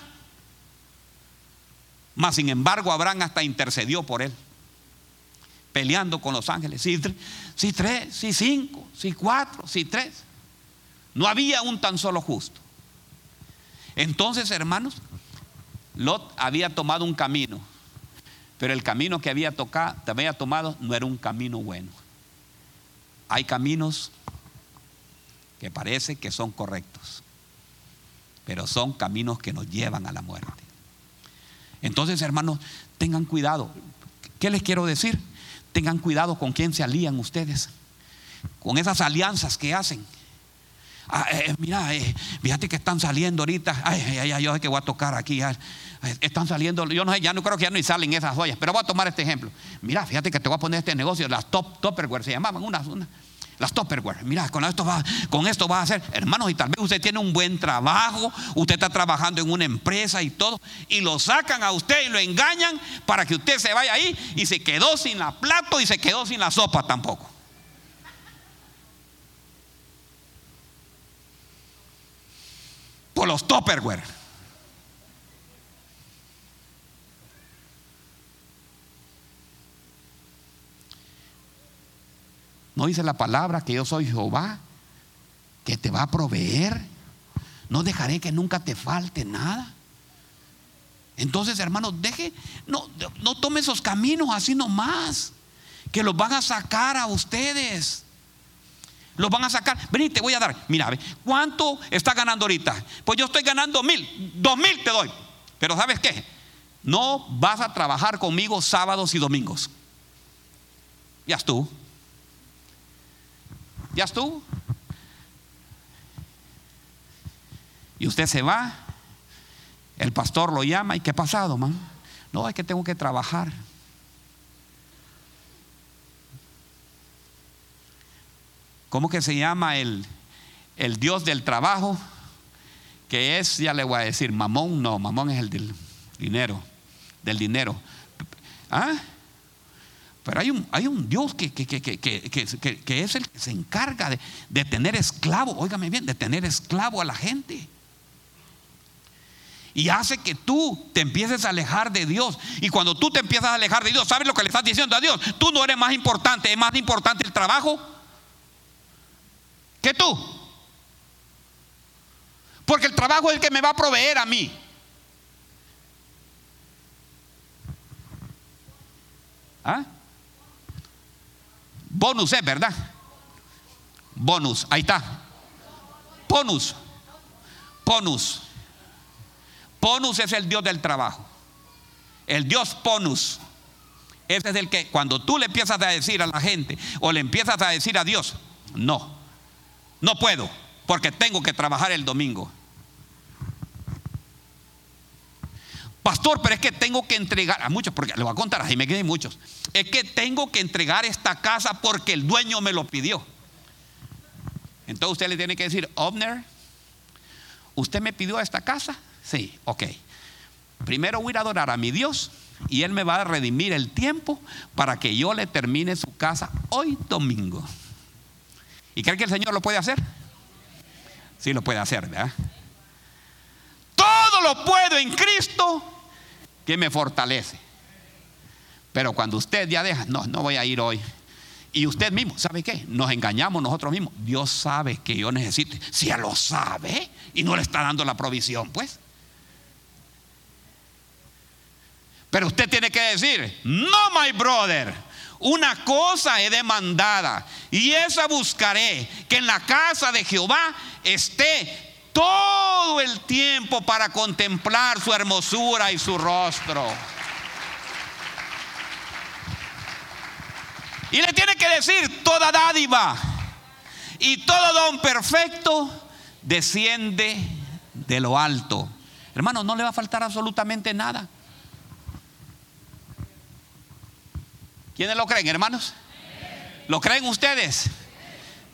Mas, sin embargo, Abraham hasta intercedió por él peleando con los ángeles. Si, si tres, si cinco, si cuatro, si tres. No había un tan solo justo. Entonces, hermanos, Lot había tomado un camino, pero el camino que había, tocado, había tomado no era un camino bueno. Hay caminos que parece que son correctos, pero son caminos que nos llevan a la muerte. Entonces, hermanos, tengan cuidado. ¿Qué les quiero decir? Tengan cuidado con quién se alían ustedes, con esas alianzas que hacen. Ah, eh, eh, mira, eh, fíjate que están saliendo ahorita. Ay, ay, ay, yo sé que voy a tocar aquí. están saliendo, yo no sé, ya no creo que ya no salen esas ollas, pero voy a tomar este ejemplo. Mira, fíjate que te voy a poner este negocio, las top topperware se llamaban, unas, unas las Topperware. Mira, con esto, va, con esto va a hacer, hermanos, y tal vez usted tiene un buen trabajo, usted está trabajando en una empresa y todo, y lo sacan a usted y lo engañan para que usted se vaya ahí y se quedó sin la plato y se quedó sin la sopa tampoco. Por los Topperware. No dice la palabra que yo soy Jehová, que te va a proveer. No dejaré que nunca te falte nada. Entonces, hermanos, deje, no, no tome esos caminos así nomás, que los van a sacar a ustedes. Los van a sacar. Vení, te voy a dar. Mira, ¿cuánto está ganando ahorita? Pues yo estoy ganando mil, dos mil te doy. Pero ¿sabes qué? No vas a trabajar conmigo sábados y domingos. Ya tú. Ya estuvo. Y usted se va El pastor lo llama y ¿qué ha pasado, man? No, es que tengo que trabajar. ¿Cómo que se llama el, el Dios del trabajo? Que es, ya le voy a decir, mamón, no, mamón es el del dinero, del dinero. ¿Ah? Pero hay un, hay un Dios que, que, es el que se encarga de, de tener esclavo, óigame bien, de tener esclavo a la gente. Y hace que tú te empieces a alejar de Dios. Y cuando tú te empiezas a alejar de Dios, ¿sabes lo que le estás diciendo a Dios? Tú no eres más importante, es más importante el trabajo que tú. Porque el trabajo es el que me va a proveer a mí. ¿Ah? Bonus es, ¿verdad? Bonus, ahí está. Bonus. Bonus. Bonus es el Dios del trabajo. El Dios Ponus. Ese es el que cuando tú le empiezas a decir a la gente o le empiezas a decir a Dios, no, no puedo, porque tengo que trabajar el domingo. Pastor, pero es que tengo que entregar a muchos, porque le voy a contar a Jaime que hay muchos. Es que tengo que entregar esta casa porque el dueño me lo pidió. Entonces usted le tiene que decir, Obner, ¿usted me pidió esta casa? Sí, ok. Primero voy a adorar a mi Dios y Él me va a redimir el tiempo para que yo le termine su casa hoy domingo. ¿Y cree que el Señor lo puede hacer? Sí, lo puede hacer, ¿verdad? Todo lo puedo en Cristo que me fortalece. Pero cuando usted ya deja, no, no voy a ir hoy. Y usted mismo, ¿sabe qué? Nos engañamos nosotros mismos. Dios sabe que yo necesito. Si Él lo sabe y no le está dando la provisión, pues. Pero usted tiene que decir, no, my brother. Una cosa he demandada y esa buscaré, que en la casa de Jehová esté todo el tiempo para contemplar su hermosura y su rostro. Y le tiene que decir, toda dádiva y todo don perfecto desciende de lo alto. Hermano, no le va a faltar absolutamente nada. ¿Quiénes lo creen, hermanos? ¿Lo creen ustedes?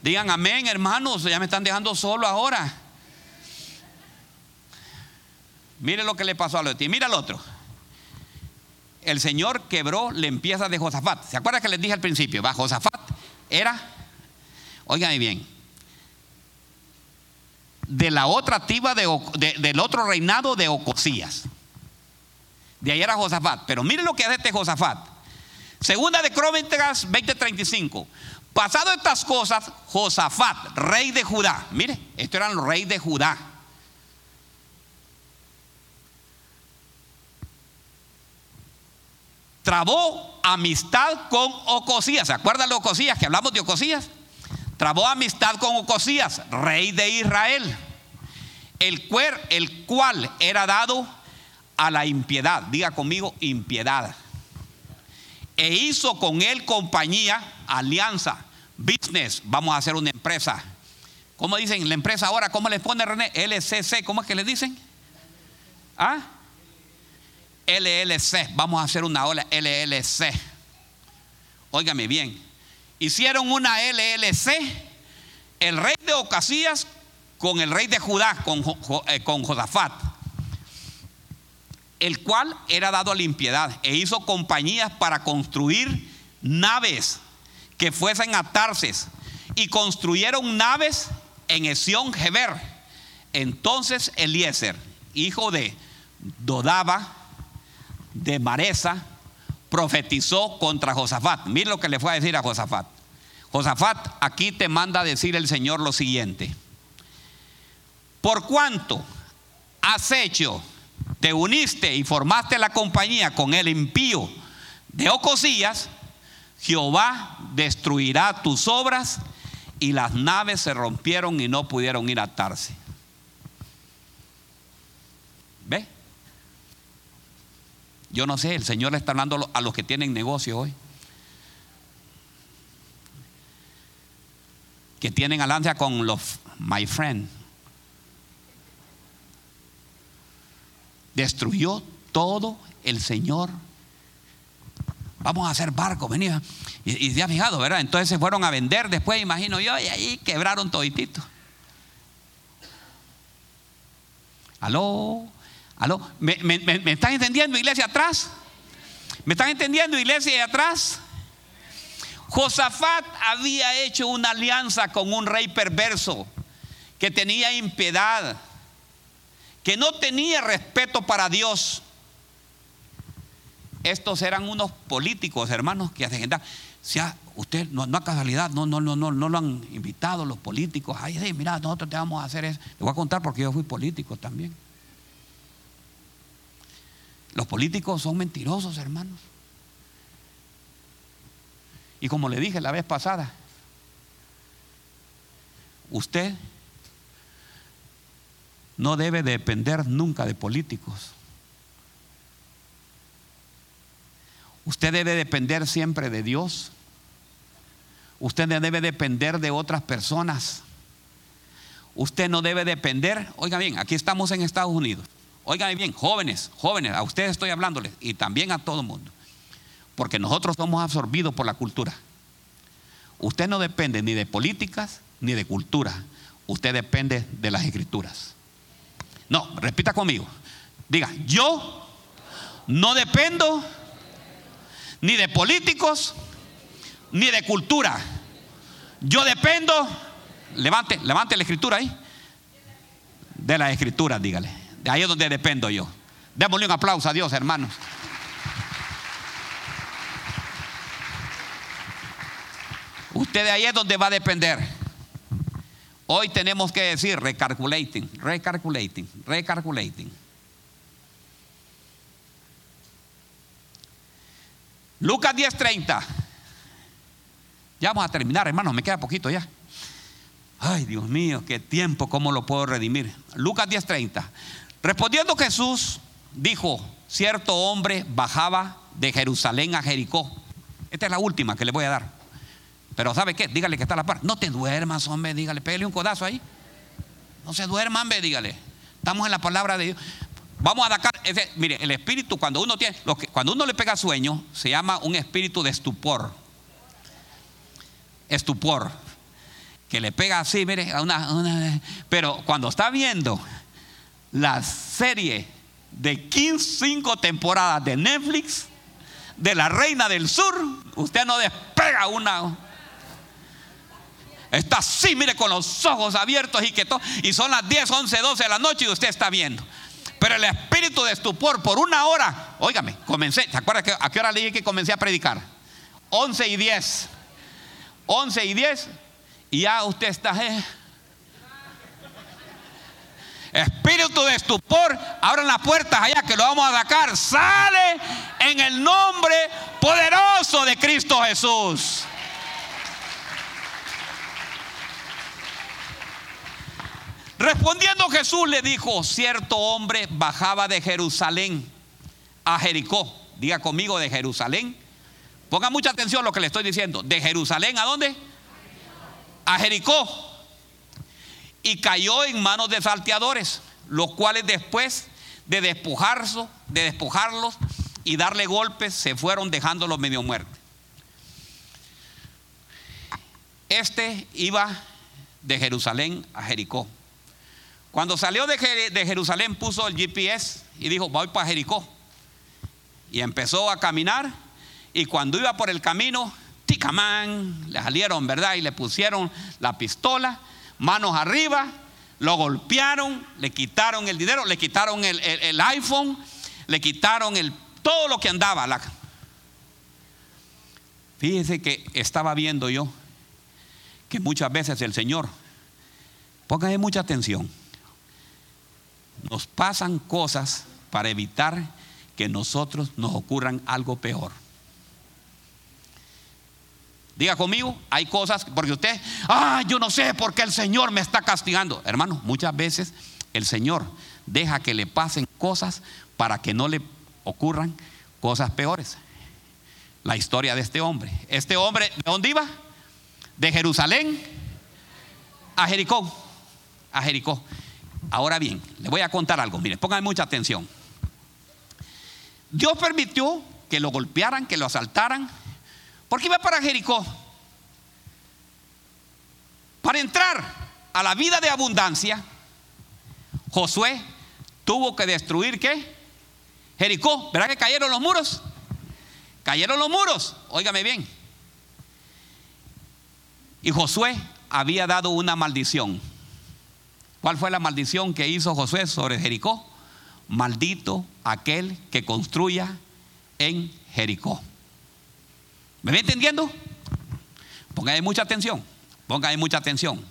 Digan amén, hermanos. Ya me están dejando solo ahora. Mire lo que le pasó a los ti. Mira al otro. El Señor quebró la empieza de Josafat. ¿Se acuerdan que les dije al principio? Va, Josafat era, oigan bien, de la otra tiba del otro reinado de Ocosías. De ahí era Josafat. Pero mire lo que hace este Josafat. Segunda de Crónicas 20:35. Pasado estas cosas, Josafat, rey de Judá. Mire, estos eran los reyes de Judá. Trabó amistad con Ocosías. ¿Se acuerdan de Ocosías que hablamos de Ocosías? Trabó amistad con Ocosías, rey de Israel, el, cual era dado a la impiedad. Diga conmigo, impiedad. E hizo con él compañía, alianza, business. Vamos a hacer una empresa. ¿Cómo dicen la empresa ahora? ¿Cómo le pone René? LCC, ¿cómo es que le dicen? ¿Ah? LLC. Vamos a hacer una ola LLC. Óigame bien. Hicieron una LLC. El rey de Ocasías con el rey de Judá, con, eh, con Josafat. El cual era dado a la impiedad e hizo compañías para construir naves que fuesen a Tarses. Y construyeron naves en Esión Geber. Entonces Eliezer, hijo de Dodaba, de Maresa profetizó contra Josafat. Mira lo que le fue a decir a Josafat. Josafat, aquí te manda a decir el Señor lo siguiente. Por cuanto has hecho, te uniste y formaste la compañía con el impío de Ocosías, Jehová destruirá tus obras y las naves se rompieron y no pudieron ir a atarse. ¿Ve? Yo no sé, el Señor le está hablando a los que tienen negocio hoy. Que tienen alianza con los my friend. destruyó todo el Señor. Vamos a hacer barco, venía. Y, y ya fijado, ¿verdad? Entonces se fueron a vender después, imagino yo, y ahí quebraron toditito. Aló, aló. ¿Me, me, me están entendiendo, iglesia atrás? ¿Me están entendiendo, iglesia atrás? Josafat había hecho una alianza con un rey perverso que tenía impiedad, que no tenía respeto para Dios. Estos eran unos políticos, hermanos, que hacen sea, usted no, no casualidad, no, no, no, no, no lo han invitado los políticos. Ay, sí, mira, nosotros te vamos a hacer eso. Te voy a contar porque yo fui político también. Los políticos son mentirosos, hermanos. Y como le dije la vez pasada, usted no debe depender nunca de políticos. Usted debe depender siempre de Dios. Usted no debe depender de otras personas. Usted no debe depender, oiga bien, aquí estamos en Estados Unidos. Oigan bien, jóvenes, jóvenes, a ustedes estoy hablándoles y también a todo el mundo. Porque nosotros somos absorbidos por la cultura. Usted no depende ni de políticas ni de cultura. Usted depende de las escrituras. No, repita conmigo. Diga, yo no dependo ni de políticos ni de cultura. Yo dependo, levante, levante la escritura ahí. De las escrituras, dígale. De ahí es donde dependo yo. Démosle un aplauso a Dios, hermanos. Usted de ahí es donde va a depender. Hoy tenemos que decir recalculating, recalculating, recalculating. Lucas 10:30. Ya vamos a terminar, hermanos, me queda poquito ya. Ay, Dios mío, qué tiempo, ¿cómo lo puedo redimir? Lucas 10:30. Respondiendo Jesús, dijo, cierto hombre bajaba de Jerusalén a Jericó. Esta es la última que le voy a dar. Pero ¿sabe qué? Dígale que está la par. No te duermas, hombre, dígale, pégale un codazo ahí. No se duerma, hombre, dígale. Estamos en la palabra de Dios. Vamos a sacar, mire, el espíritu cuando uno tiene, cuando uno le pega sueño, se llama un espíritu de estupor. Estupor. Que le pega así, mire, a una, pero cuando está viendo la serie de 15, 5 temporadas de Netflix, de la Reina del Sur, usted no despega una. Está así, mire, con los ojos abiertos y que todo. Y son las 10, 11, 12 de la noche y usted está viendo. Pero el espíritu de estupor por una hora, óigame, comencé, ¿se acuerda que, a qué hora le dije que comencé a predicar? 11 y 10. 11 y 10 y ya usted está... Eh. Espíritu de estupor, abran las puertas allá que lo vamos a sacar. Sale en el nombre poderoso de Cristo Jesús. Respondiendo Jesús le dijo, cierto hombre bajaba de Jerusalén a Jericó. Diga conmigo de Jerusalén. Ponga mucha atención a lo que le estoy diciendo. ¿De Jerusalén a dónde? A Jericó. Y cayó en manos de salteadores, los cuales después de despojarse, de despojarlos y darle golpes, se fueron dejándolo medio muerto. Este iba de Jerusalén a Jericó. Cuando salió de, Jerusalén puso el GPS y dijo, voy para Jericó. Y empezó a caminar y cuando iba por el camino, ticamán, le salieron, ¿verdad? Y le pusieron la pistola, manos arriba, lo golpearon, le quitaron el dinero, le quitaron el, iPhone, le quitaron todo lo que andaba. La... Fíjese que estaba viendo yo que muchas veces el Señor, póngase mucha atención, nos pasan cosas para evitar que nosotros nos ocurran algo peor. Diga conmigo, hay cosas, porque usted, ah, yo no sé por qué el Señor me está castigando. Hermano, muchas veces el Señor deja que le pasen cosas para que no le ocurran cosas peores. La historia de este hombre. Este hombre, ¿de dónde iba? De Jerusalén a Jericó. A Jericó. Ahora bien, le voy a contar algo. Mire, pónganme mucha atención. Dios permitió que lo golpearan, que lo asaltaran, porque iba para Jericó. Para entrar a la vida de abundancia, Josué tuvo que destruir qué? Jericó. ¿Verdad que cayeron los muros? Cayeron los muros. Óigame bien. Y Josué había dado una maldición. ¿Cuál fue la maldición que hizo Josué sobre Jericó? Maldito aquel que construya en Jericó. ¿Me va entendiendo? Ponga ahí mucha atención. Ponga ahí mucha atención.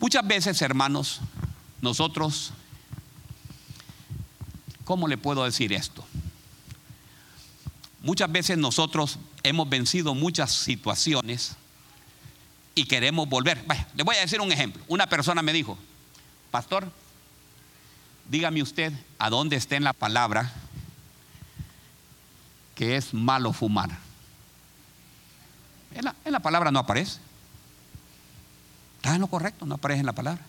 Muchas veces, hermanos, nosotros, ¿cómo le puedo decir esto? Muchas veces nosotros hemos vencido muchas situaciones y queremos volver. Vaya, le voy a decir un ejemplo. Una persona me dijo, pastor, dígame usted a dónde está en la palabra que es malo fumar. En la, en la palabra no aparece. Está en lo correcto, no aparece en la palabra.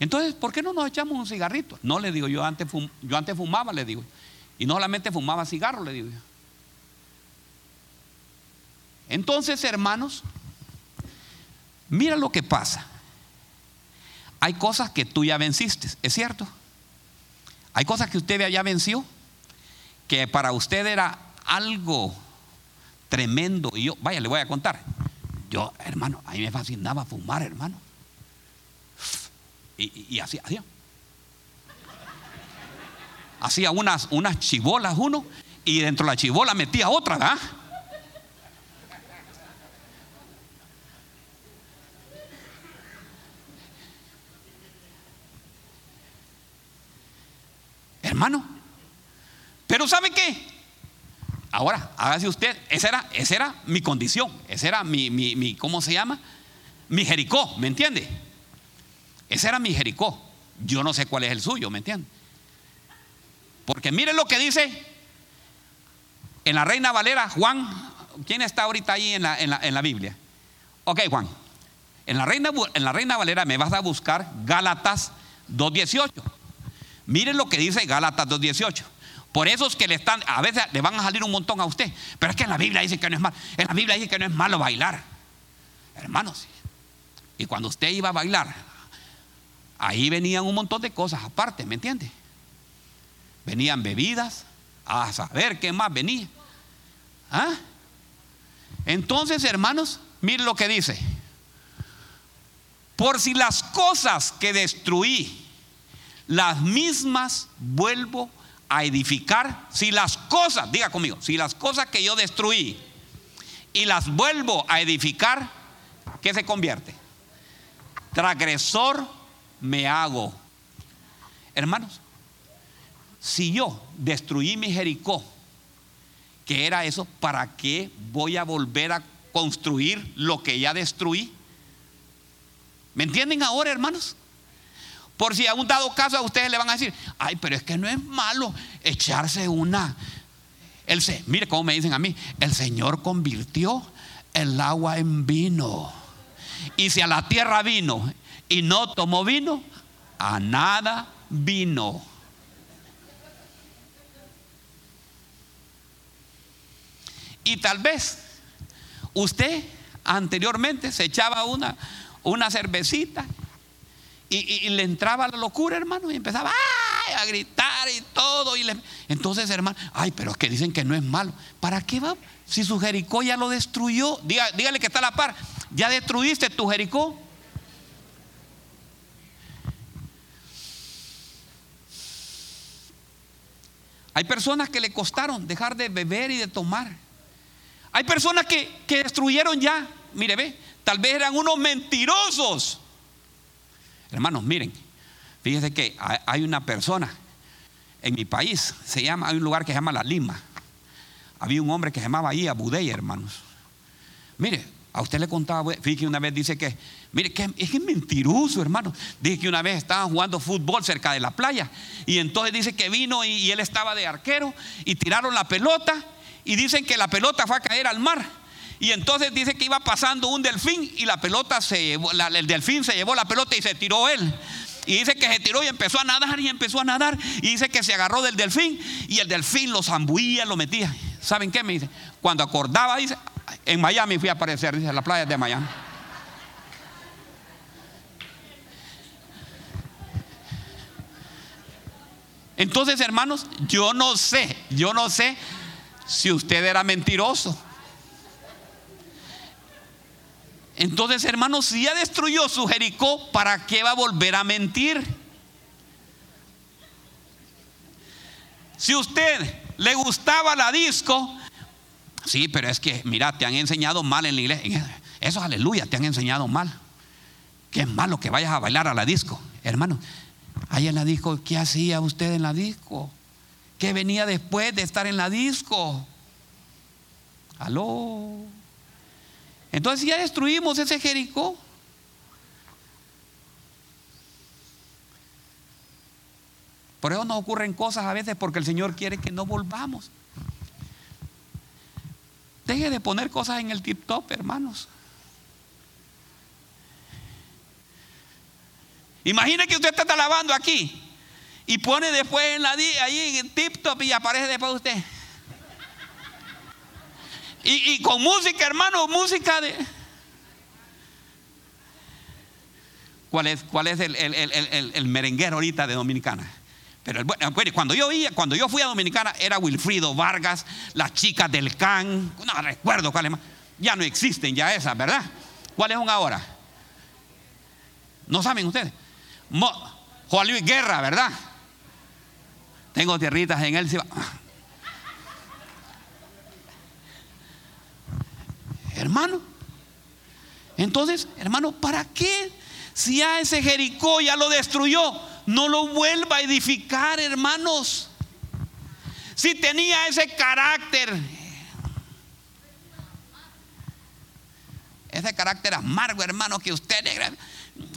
Entonces, ¿por qué no nos echamos un cigarrito? No le digo, yo antes, yo antes fumaba, le digo. Y no solamente fumaba cigarro, le digo. Entonces, hermanos, mira lo que pasa. Hay cosas que tú ya venciste, ¿es cierto? Hay cosas que usted ya venció, que para usted era algo tremendo. Y yo, vaya, le voy a contar. Yo, hermano, a mí me fascinaba fumar, hermano. Y, así, hacía. Hacía unas, unas chibolas uno y dentro de la chibola metía otra, ¿verdad? Hermano. Pero ¿sabe qué? Ahora, hágase usted, esa era, esa era mi condición, esa era mi, mi, ¿cómo se llama? Mi Jericó, ¿me entiende? Ese era mi Jericó. Yo no sé cuál es el suyo, ¿me entiende? Porque miren lo que dice en la Reina Valera, Juan, ¿quién está ahorita ahí en la, en la, en la Biblia? Ok, Juan. En la, Reina, en la Reina Valera me vas a buscar Gálatas 2.18. Miren lo que dice Gálatas 2.18. Por eso es que le están, a veces le van a salir un montón a usted. Pero es que en la Biblia dice que no es malo. En la Biblia dice que no es malo bailar. Hermanos. Y cuando usted iba a bailar, ahí venían un montón de cosas aparte, ¿me entiende? Venían bebidas, a saber qué más venía. ¿Ah? Entonces, hermanos, miren lo que dice. Por si las cosas que destruí las mismas vuelvo a edificar. Si las cosas, diga conmigo, si las cosas que yo destruí y las vuelvo a edificar, ¿qué se convierte? Transgresor me hago. Hermanos, si yo destruí mi Jericó, que era eso, ¿para qué voy a volver a construir lo que ya destruí? ¿Me entienden ahora, hermanos? Por si a dado caso a ustedes le van a decir, ay, pero es que no es malo echarse una. El, mire cómo me dicen a mí, el Señor convirtió el agua en vino. Y si a la tierra vino y no tomó vino, a nada vino. Y tal vez usted anteriormente se echaba una, una cervecita y, le entraba la locura, hermano, y empezaba a gritar y todo. Y entonces, hermano, ay, pero es que dicen que no es malo. ¿Para qué va? Si su Jericó ya lo destruyó, dígale que está a la par. Ya destruiste tu Jericó. Hay personas que le costaron dejar de beber y de tomar. Hay personas que, que destruyeron ya. Mire, ve, tal vez eran unos mentirosos Hermanos, miren, fíjense que hay una persona en mi país, se llama, hay un lugar que se llama La Lima. Había un hombre que se llamaba ahí Abudey, hermanos. Mire, a usted le contaba, fíjese que una vez dice que, mire, que es que mentiroso, hermano. Dice que una vez estaban jugando fútbol cerca de la playa y entonces dice que vino y él estaba de arquero y tiraron la pelota y dicen que la pelota fue a caer al mar. Y entonces dice que iba pasando un delfín y la pelota se llevó, el delfín se llevó la pelota y se tiró él. Y dice que se tiró y empezó a nadar y empezó a nadar. Y dice que se agarró del delfín y el delfín lo zambuía, lo metía. ¿Saben qué me dice? Cuando acordaba, dice, en Miami fui a aparecer, dice, en la playa de Miami. Entonces, hermanos, yo no sé, yo no sé si usted era mentiroso. Entonces, hermanos, si ya destruyó su Jericó, ¿para qué va a volver a mentir? Si usted le gustaba la disco, sí, pero es que, mira, te han enseñado mal en la iglesia. Eso, aleluya, te han enseñado mal. Es malo que vayas a bailar a la disco. Hermano, ahí en la disco, ¿qué hacía usted en la disco? ¿Qué venía después de estar en la disco? Aló. Entonces ya destruimos ese Jericó. Por eso nos ocurren cosas a veces porque el Señor quiere que no volvamos. Deje de poner cosas en el tip top, hermanos. Imagine que usted está lavando aquí y pone después en la ahí en tip top y aparece después usted. Y, con música, hermano, música de... ¿Cuál es, cuál es el, merenguero ahorita de Dominicana? Pero cuando yo, cuando yo fui a Dominicana era Wilfrido Vargas, las chicas del CAN, no recuerdo cuáles más. Ya no existen ya esas, ¿verdad? ¿Cuáles son ahora? ¿No saben ustedes? Juan Luis Guerra, ¿verdad? Tengo tierritas en él. Hermano. Entonces, hermano, ¿para qué? Si ya ese Jericó ya lo destruyó, no lo vuelva a edificar, hermanos. Si tenía ese carácter, ese carácter amargo, hermano, que usted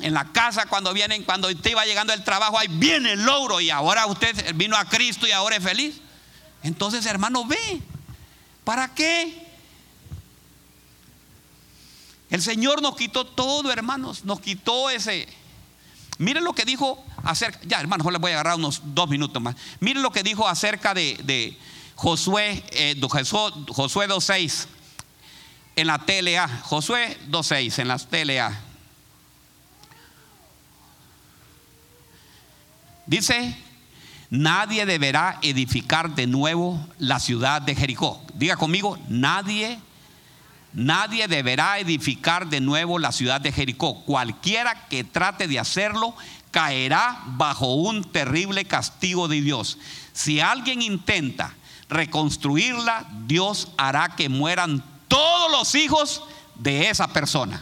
en la casa cuando vienen, cuando te iba llegando el trabajo, ahí viene el logro y ahora usted vino a Cristo y ahora es feliz. Entonces, hermano, ve, ¿para qué? El Señor nos quitó todo, hermanos. Nos quitó ese. Miren lo que dijo acerca. Ya, hermanos, les voy a agarrar unos dos minutos más. Miren lo que dijo acerca de, Josué, eh, Josué 2.6 en la TLA. Josué 2.6 en la TLA. Dice, nadie deberá edificar de nuevo la ciudad de Jericó. Diga conmigo, nadie Nadie deberá edificar de nuevo la ciudad de Jericó. Cualquiera que trate de hacerlo caerá bajo un terrible castigo de Dios. Si alguien intenta reconstruirla, Dios hará que mueran todos los hijos de esa persona.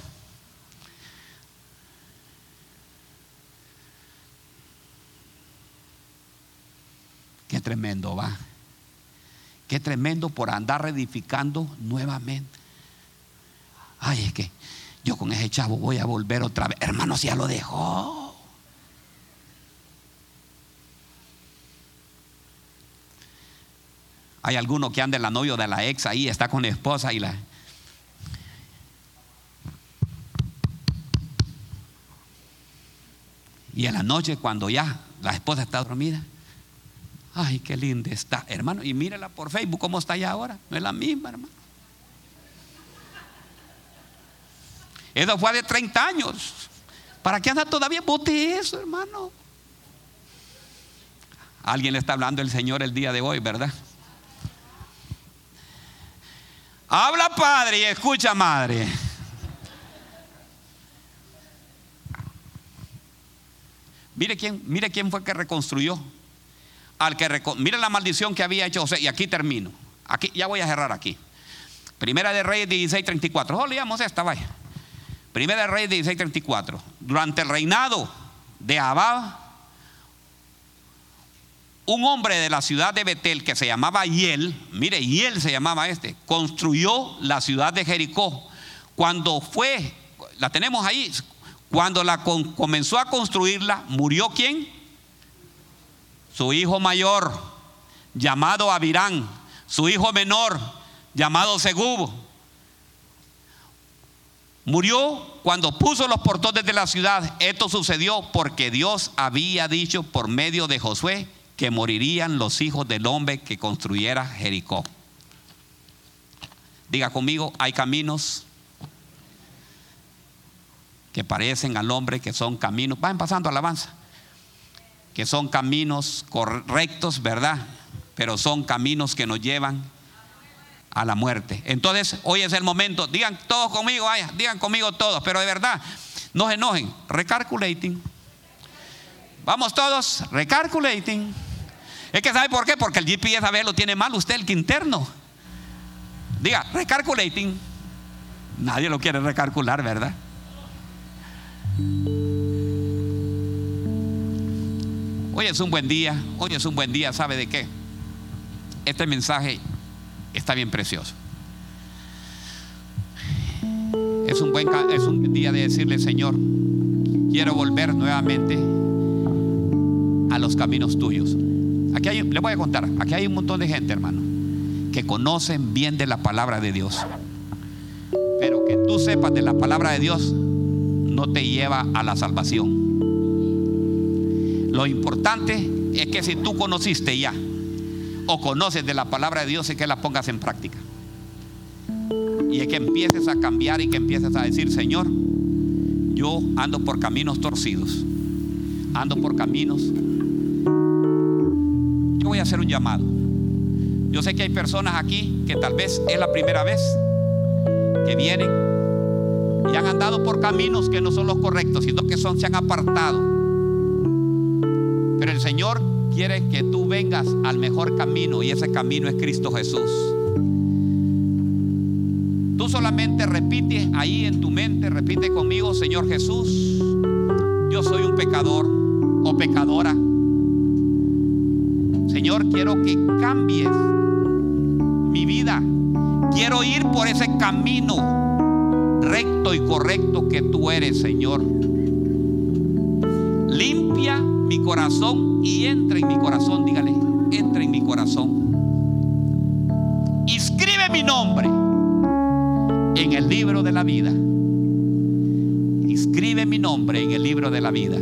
Qué tremendo va. Qué tremendo por andar reedificando nuevamente. Ay, es que yo con ese chavo voy a volver otra vez. Hermano, si ya lo dejó. Hay alguno que anda en la novio de la ex ahí, está con la esposa y la. Y en la noche, cuando ya la esposa está dormida, ay, qué linda está, hermano. Y mírela por Facebook, cómo está allá ahora. No es la misma, hermano. Eso fue de 30 años. ¿Para qué anda todavía? Bote eso, hermano. Alguien le está hablando el Señor el día de hoy, ¿verdad? Habla padre y escucha madre. Mire quién, mire quién fue que reconstruyó. Al que mire la maldición que había hecho José. Y aquí termino. Aquí, ya voy a cerrar aquí. Primera de Reyes 16:34. Oh, leamos esta, vaya. Primera Reyes 16:34. Durante el reinado de Abab, un hombre de la ciudad de Betel que se llamaba Hiel, mire, Hiel se llamaba este, construyó la ciudad de Jericó. Cuando fue, la tenemos ahí, cuando la comenzó a construirla, murió quién? Su hijo mayor, llamado Abirán, su hijo menor, llamado Segubo Murió cuando puso los portones de la ciudad. Esto sucedió porque Dios había dicho por medio de Josué que morirían los hijos del hombre que construyera Jericó. Diga conmigo, hay caminos que parecen al hombre que son caminos, vayan pasando alabanza, que son caminos correctos, ¿verdad? Pero son caminos que nos llevan a la muerte. Entonces, hoy es el momento, digan todos conmigo, vaya, digan conmigo todos, pero de verdad, no se enojen, recalculating. Vamos todos, recalculating. Es que sabe por qué, porque el GPS a ver lo tiene mal usted, el interno. Diga, recalculating. Nadie lo quiere recalcular, ¿verdad? Hoy es un buen día, hoy es un buen día, ¿sabe de qué? Este mensaje está bien precioso. Es un buen es un día de decirle, Señor, quiero volver nuevamente a los caminos tuyos. Aquí hay, le voy a contar, aquí hay un montón de gente, hermano, que conocen bien de la palabra de Dios. Pero que tú sepas de la palabra de Dios no te lleva a la salvación. Lo importante es que si tú conociste ya o conoces de la palabra de Dios es que la pongas en práctica. Y es que empieces a cambiar y que empieces a decir, Señor, yo ando por caminos torcidos, ando por caminos. Yo voy a hacer un llamado. Yo sé que hay personas aquí que tal vez es la primera vez que vienen y han andado por caminos que no son los correctos, sino que son, se han apartado. Quiere que tú vengas al mejor camino y ese camino es Cristo Jesús. Tú solamente repite ahí en tu mente, repite conmigo, Señor Jesús, yo soy un pecador o pecadora. Señor, quiero que cambies mi vida. Quiero ir por ese camino recto y correcto que tú eres, Señor. Limpia mi corazón y entra en mi corazón, dígale, entra en mi corazón. Inscribe mi nombre en el libro de la vida. Inscribe mi nombre en el libro de la vida.